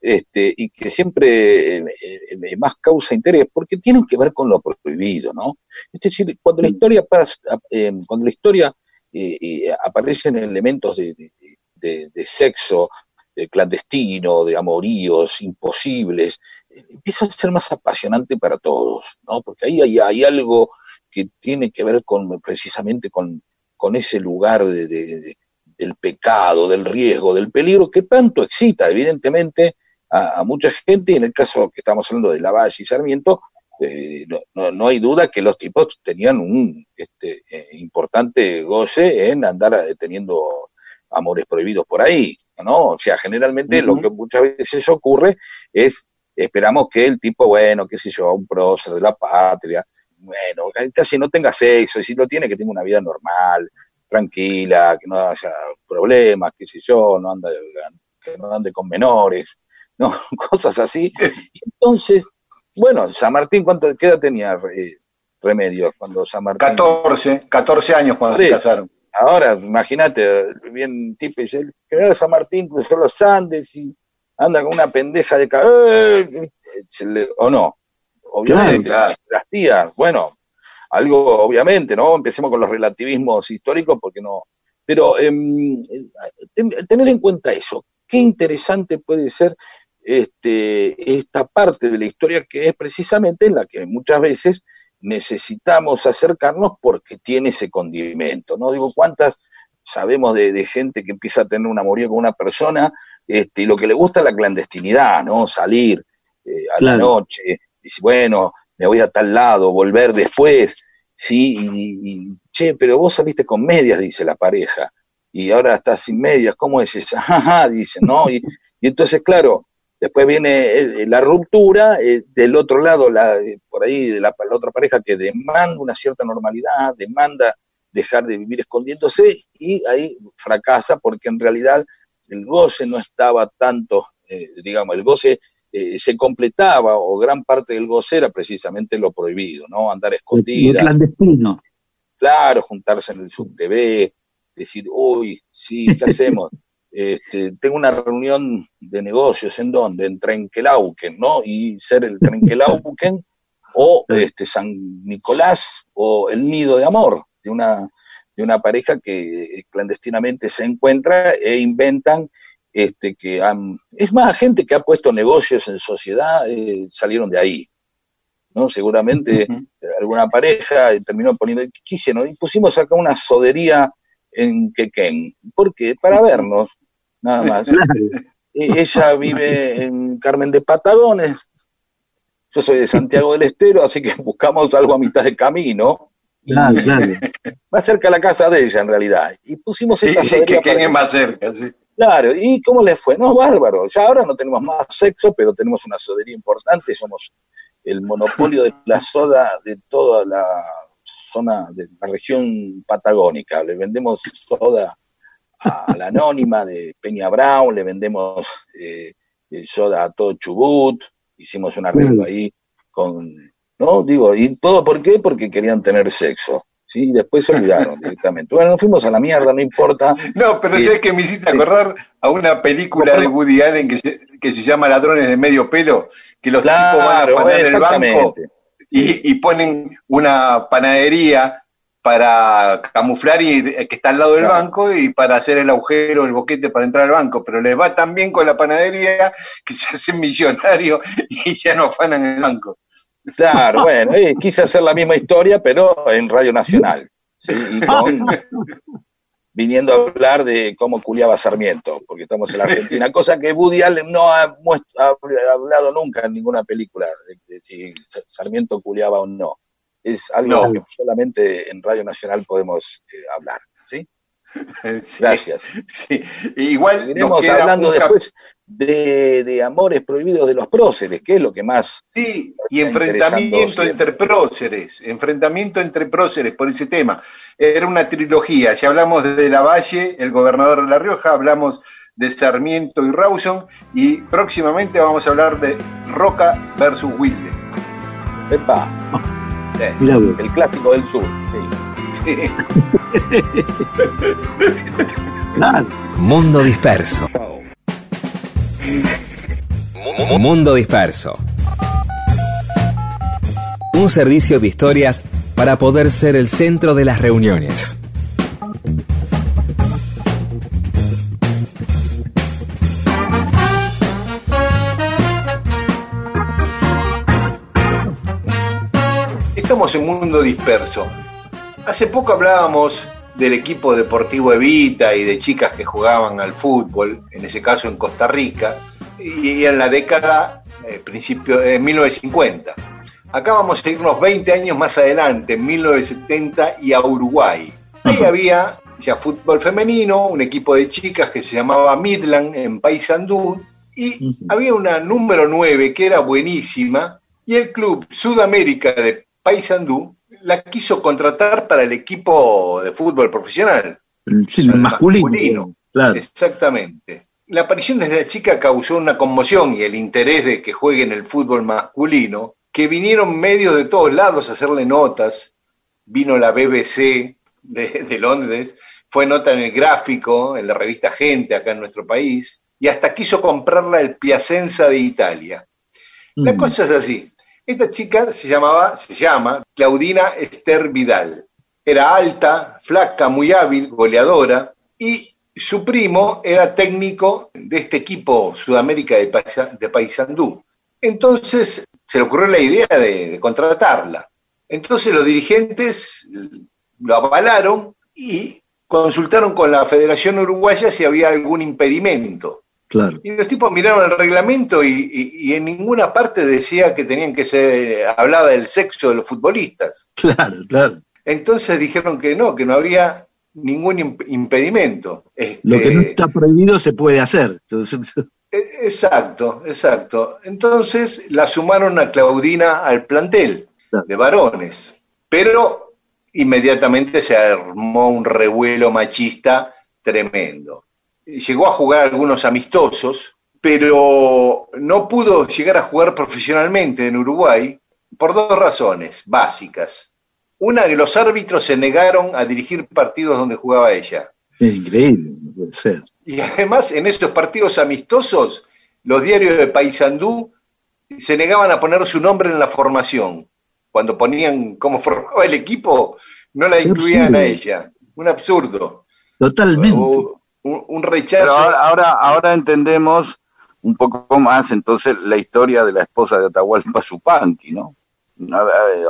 este, y que siempre eh, eh, más causa interés, porque tienen que ver con lo prohibido, ¿no? Es decir, cuando la historia, pas- eh, cuando la historia eh, aparecen elementos de, de- de- de sexo eh, clandestino, de amoríos imposibles, empieza a ser más apasionante para todos, ¿no? Porque ahí hay, hay algo que tiene que ver con precisamente con, con ese lugar de, de- de- del pecado, del riesgo, del peligro que tanto excita, evidentemente, a, mucha gente, y en el caso que estamos hablando de Lavalle y Sarmiento, eh, no hay duda que los tipos tenían un este, eh, importante goce en andar eh, teniendo amores prohibidos por ahí, ¿no? O sea, generalmente lo que muchas veces ocurre es, esperamos que el tipo, bueno, qué sé yo, un prócer de la patria, bueno, casi no tenga sexo, y si lo tiene, que tenga una vida normal, tranquila, que no haya problemas, qué sé yo, no anda, que no ande con menores, no, (laughs) cosas así. Entonces, bueno, San Martín, ¿cuánto, qué edad tenía eh, Remedios cuando San Martín? 14, 14 años cuando se casaron. Ahora, imagínate, bien tipo, dice, el general San Martín cruzó los Andes y anda con una pendeja de ca- ¡Eh! O no, obviamente, Claro, las tías, bueno, algo obviamente, ¿no? Empecemos con los relativismos históricos porque no, pero em, ten- tener en cuenta eso, qué interesante puede ser este, esta parte de la historia que es precisamente en la que muchas veces necesitamos acercarnos porque tiene ese condimento, ¿no? Digo, ¿cuántas sabemos de, de gente que empieza a tener un amorío con una persona este, y lo que le gusta es la clandestinidad, ¿no? Salir eh, a la noche, dice, bueno, me voy a tal lado, volver después, sí, y, y, che, pero vos saliste con medias, dice la pareja, y ahora estás sin medias, ¿cómo es eso? (laughs) Ajá, dice, ¿no? Y, y entonces, claro, después viene eh, la ruptura, eh, del otro lado, la, eh, por ahí, de la, la otra pareja que demanda una cierta normalidad, demanda dejar de vivir escondiéndose, y ahí fracasa porque en realidad el goce no estaba tanto, eh, digamos, el goce eh, se completaba, o gran parte del goce era precisamente lo prohibido, ¿no? Andar escondida, clandestino. claro, juntarse en el SubTV, decir, uy, sí, ¿qué hacemos? (laughs) Este, tengo una reunión de negocios, ¿en dónde? En Trenquelauquen, ¿no? Y ser el Trenquelauquen (laughs) o este, San Nicolás o el Nido de Amor, de una, de una pareja que clandestinamente se encuentra e inventan este, que han, es más, gente que ha puesto negocios en sociedad eh, salieron de ahí, ¿no? Seguramente alguna pareja terminó poniendo, ¿qué hicieron? Y pusimos acá una sodería en Quequén. ¿Por qué? Para vernos, nada (laughs) más. E- Ella vive en Carmen de Patagones, yo soy de Santiago del Estero, así que buscamos algo a mitad de camino. Claro, claro. (laughs) Más cerca a la casa de ella, en realidad. Y pusimos esta sí, que quede más cerca, sí. Claro, ¿y cómo les fue? No, bárbaro. Ya ahora no tenemos más sexo, pero tenemos una sodería importante. Somos el monopolio de la soda de toda la zona de la región patagónica. Le vendemos soda a la anónima de Peña Brown, le vendemos eh, eh, soda a todo Chubut. Hicimos un arreglo ahí con. ¿No? Digo, ¿y todo por qué? Porque querían tener sexo. ¿Sí? Y después se olvidaron directamente. Bueno, nos fuimos a la mierda, no importa. No, pero Eh, sé que me hiciste acordar a una película de Woody Allen que se, que se llama Ladrones de Medio Pelo, que los tipos van a afanar el banco y, y ponen una panadería para camuflar y que está al lado del banco y para hacer el agujero, el boquete para entrar al banco, pero les va tan bien con la panadería que se hacen millonarios (laughs) y ya no afanan el banco. Claro, (laughs) bueno, eh, quise hacer la misma historia, pero en Radio Nacional. ¿sí? Y con- (laughs) viniendo a hablar de cómo culiaba Sarmiento, porque estamos en la Argentina, cosa que Woody Allen no ha, ha hablado nunca en ninguna película, de, de si Sarmiento culiaba o no. Es algo No. que solamente en Radio Nacional podemos eh, hablar. ¿sí? (laughs) Sí, Gracias. sí. Igual nos queda hablando un después de, de amores prohibidos de los próceres, que es lo que más Sí, y enfrentamiento entre próceres, enfrentamiento entre próceres por ese tema. Era una trilogía, ya hablamos de Lavalle, el gobernador de La Rioja, hablamos de Sarmiento y Rawson, y próximamente vamos a hablar de Roca versus Wilde. Epa, (laughs) El clásico del sur. Sí. sí. Claro. Mundo disperso. Mu- Mundo disperso. Un servicio de historias para poder ser el centro de las reuniones. Estamos en mundo disperso. Hace poco hablábamos del equipo deportivo Evita y de chicas que jugaban al fútbol, en ese caso en Costa Rica, y en la década, eh, principio de 1950. Acá vamos a irnos 20 años más adelante, en 1970, y a Uruguay. Ahí había ya fútbol femenino, un equipo de chicas que se llamaba Midland en Paysandú, y había una número 9 que era buenísima, y el club Sudamérica de Paysandú la quiso contratar para el equipo de fútbol profesional. Sí, el masculino. masculino. Claro. Exactamente. La aparición de esta chica causó una conmoción y el interés de que juegue en el fútbol masculino, que vinieron medios de todos lados a hacerle notas. Vino la BBC de, de Londres, fue nota en el gráfico, en la revista Gente acá en nuestro país, y hasta quiso comprarla el Piacenza de Italia. La Mm. cosa es así. Esta chica se llamaba, se llama Claudina Esther Vidal. Era alta, flaca, muy hábil, goleadora, y su primo era técnico de este equipo Sudamérica de, Paysandú. Entonces se le ocurrió la idea de, de contratarla. Entonces los dirigentes lo avalaron y consultaron con la Federación Uruguaya si había algún impedimento. Claro. Y los tipos miraron el reglamento y, y- y en ninguna parte decía que tenían que ser, hablaba del sexo de los futbolistas. Claro, claro. Entonces dijeron que no, que no habría ningún imp- impedimento. Lo que no Este, está prohibido se puede hacer. Entonces, (laughs) e- Exacto, exacto. Entonces la sumaron a Claudina al plantel de varones, pero inmediatamente se armó un revuelo machista tremendo. Llegó a jugar algunos amistosos, pero no pudo llegar a jugar profesionalmente en Uruguay por dos razones básicas. Una que los árbitros se negaron a dirigir partidos donde jugaba ella. Es increíble, no puede ser. Y además, en esos partidos amistosos, los diarios de Paysandú se negaban a poner su nombre en la formación. Cuando ponían cómo formaba el equipo, no la Qué incluían a ella. Un absurdo. Totalmente. O un, un rechazo. Pero ahora, ahora, ahora entendemos un poco más entonces la historia de la esposa de Atahualpa Yupanqui, ¿no?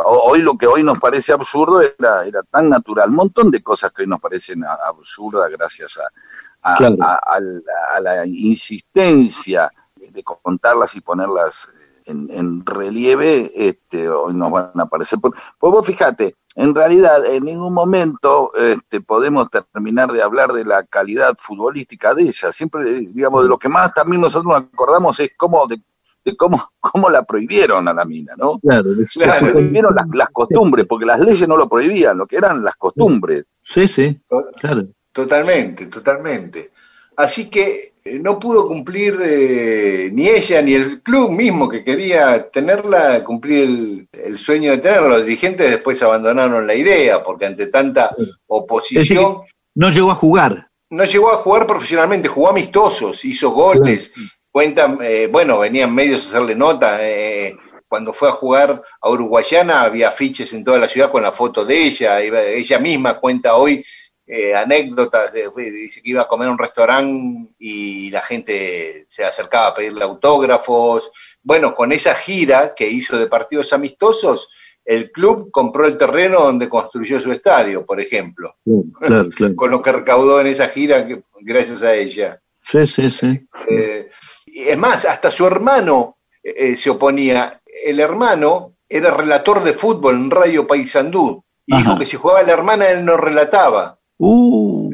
Hoy lo que hoy nos parece absurdo era, era tan natural, un montón de cosas que hoy nos parecen absurdas gracias a, a- Claro. a- al- a la insistencia de contarlas y ponerlas en, en relieve, este, hoy nos van a aparecer. Pues vos fíjate, en realidad en ningún momento este, podemos terminar de hablar de la calidad futbolística de ella. Siempre, digamos, de lo que más también nosotros nos acordamos es cómo de, de cómo, (laughs) cómo la prohibieron a la mina, ¿no? Claro, de- Se prohibieron las, las costumbres, porque las leyes no lo prohibían, lo que eran las costumbres. Sí, sí, claro. Totalmente, totalmente. Así que no pudo cumplir eh, ni ella ni el club mismo que quería tenerla, cumplir el, el sueño de tenerla. Los dirigentes después abandonaron la idea porque ante tanta decir, oposición no llegó a jugar. no llegó a jugar profesionalmente, jugó amistosos, hizo goles. Cuentan, eh, bueno, venían medios a hacerle nota. eh, cuando fue a jugar a Uruguayana había afiches en toda la ciudad con la foto de ella. ella misma cuenta hoy eh, anécdotas. de- dice que iba a comer a un restaurante y la gente se acercaba a pedirle autógrafos. Bueno, con esa gira que hizo de partidos amistosos, el club compró el terreno donde construyó su estadio, por ejemplo Claro, claro. (laughs) con lo que recaudó en esa gira que- gracias a ella. Sí, sí, sí. Eh, y es más, hasta su hermano eh, se oponía. El hermano era relator de fútbol en Radio Paysandú y dijo que si jugaba la hermana él no relataba. Uh,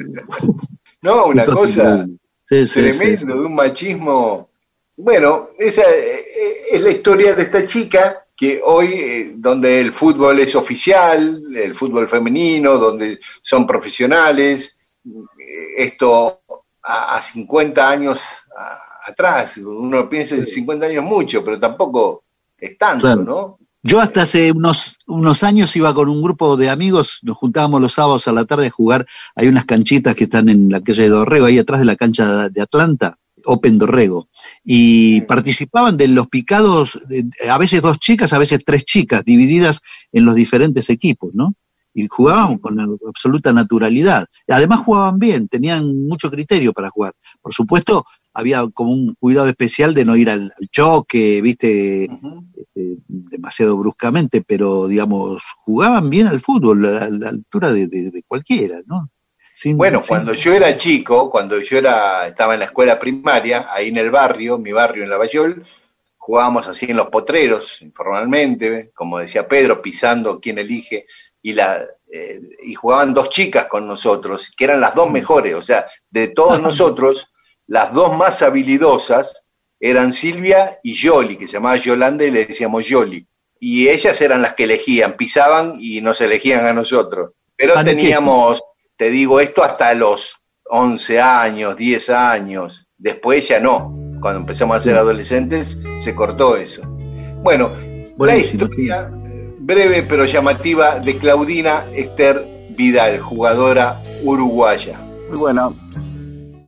No, una cosa sí, sí, tremendo, sí. de un machismo. Bueno, esa eh, es la historia de esta chica que hoy, eh, donde el fútbol es oficial, el fútbol femenino, donde son profesionales, eh, esto a, a 50 años a- atrás, uno piensa en 50 años mucho, pero tampoco es tanto, Claro. ¿no? Yo hasta hace unos, unos años iba con un grupo de amigos, nos juntábamos los sábados a la tarde a jugar. Hay unas canchitas que están en la calle de Dorrego, ahí atrás de la cancha de Atlanta, Open Dorrego. Y participaban de los picados, a veces dos chicas, a veces tres chicas, divididas en los diferentes equipos, ¿no? Y jugaban con absoluta naturalidad. Además jugaban bien, tenían mucho criterio para jugar. Por supuesto, había como un cuidado especial de no ir al, al choque, viste, este, demasiado bruscamente, pero digamos, jugaban bien al fútbol a la altura de, de- de cualquiera, ¿no? Sin- Bueno, sin- cuando yo era chico, cuando yo era, estaba en la escuela primaria, ahí en el barrio, mi barrio en Lavallol, jugábamos así en los potreros, informalmente, como decía Pedro, pisando quién elige, y la eh, y jugaban dos chicas con nosotros, que eran las dos mejores, o sea, de todos (laughs) nosotros, las dos más habilidosas eran Silvia y Yoli, que se llamaba Yolanda y le decíamos Yoli. Y ellas eran las que elegían, pisaban y nos elegían a nosotros. Pero teníamos, te digo esto, hasta los 11 años, 10 años. Después ya no. Cuando empezamos a ser adolescentes, se cortó eso. Bueno, la historia breve pero llamativa de Claudina Esther Vidal, jugadora uruguaya. Muy bueno,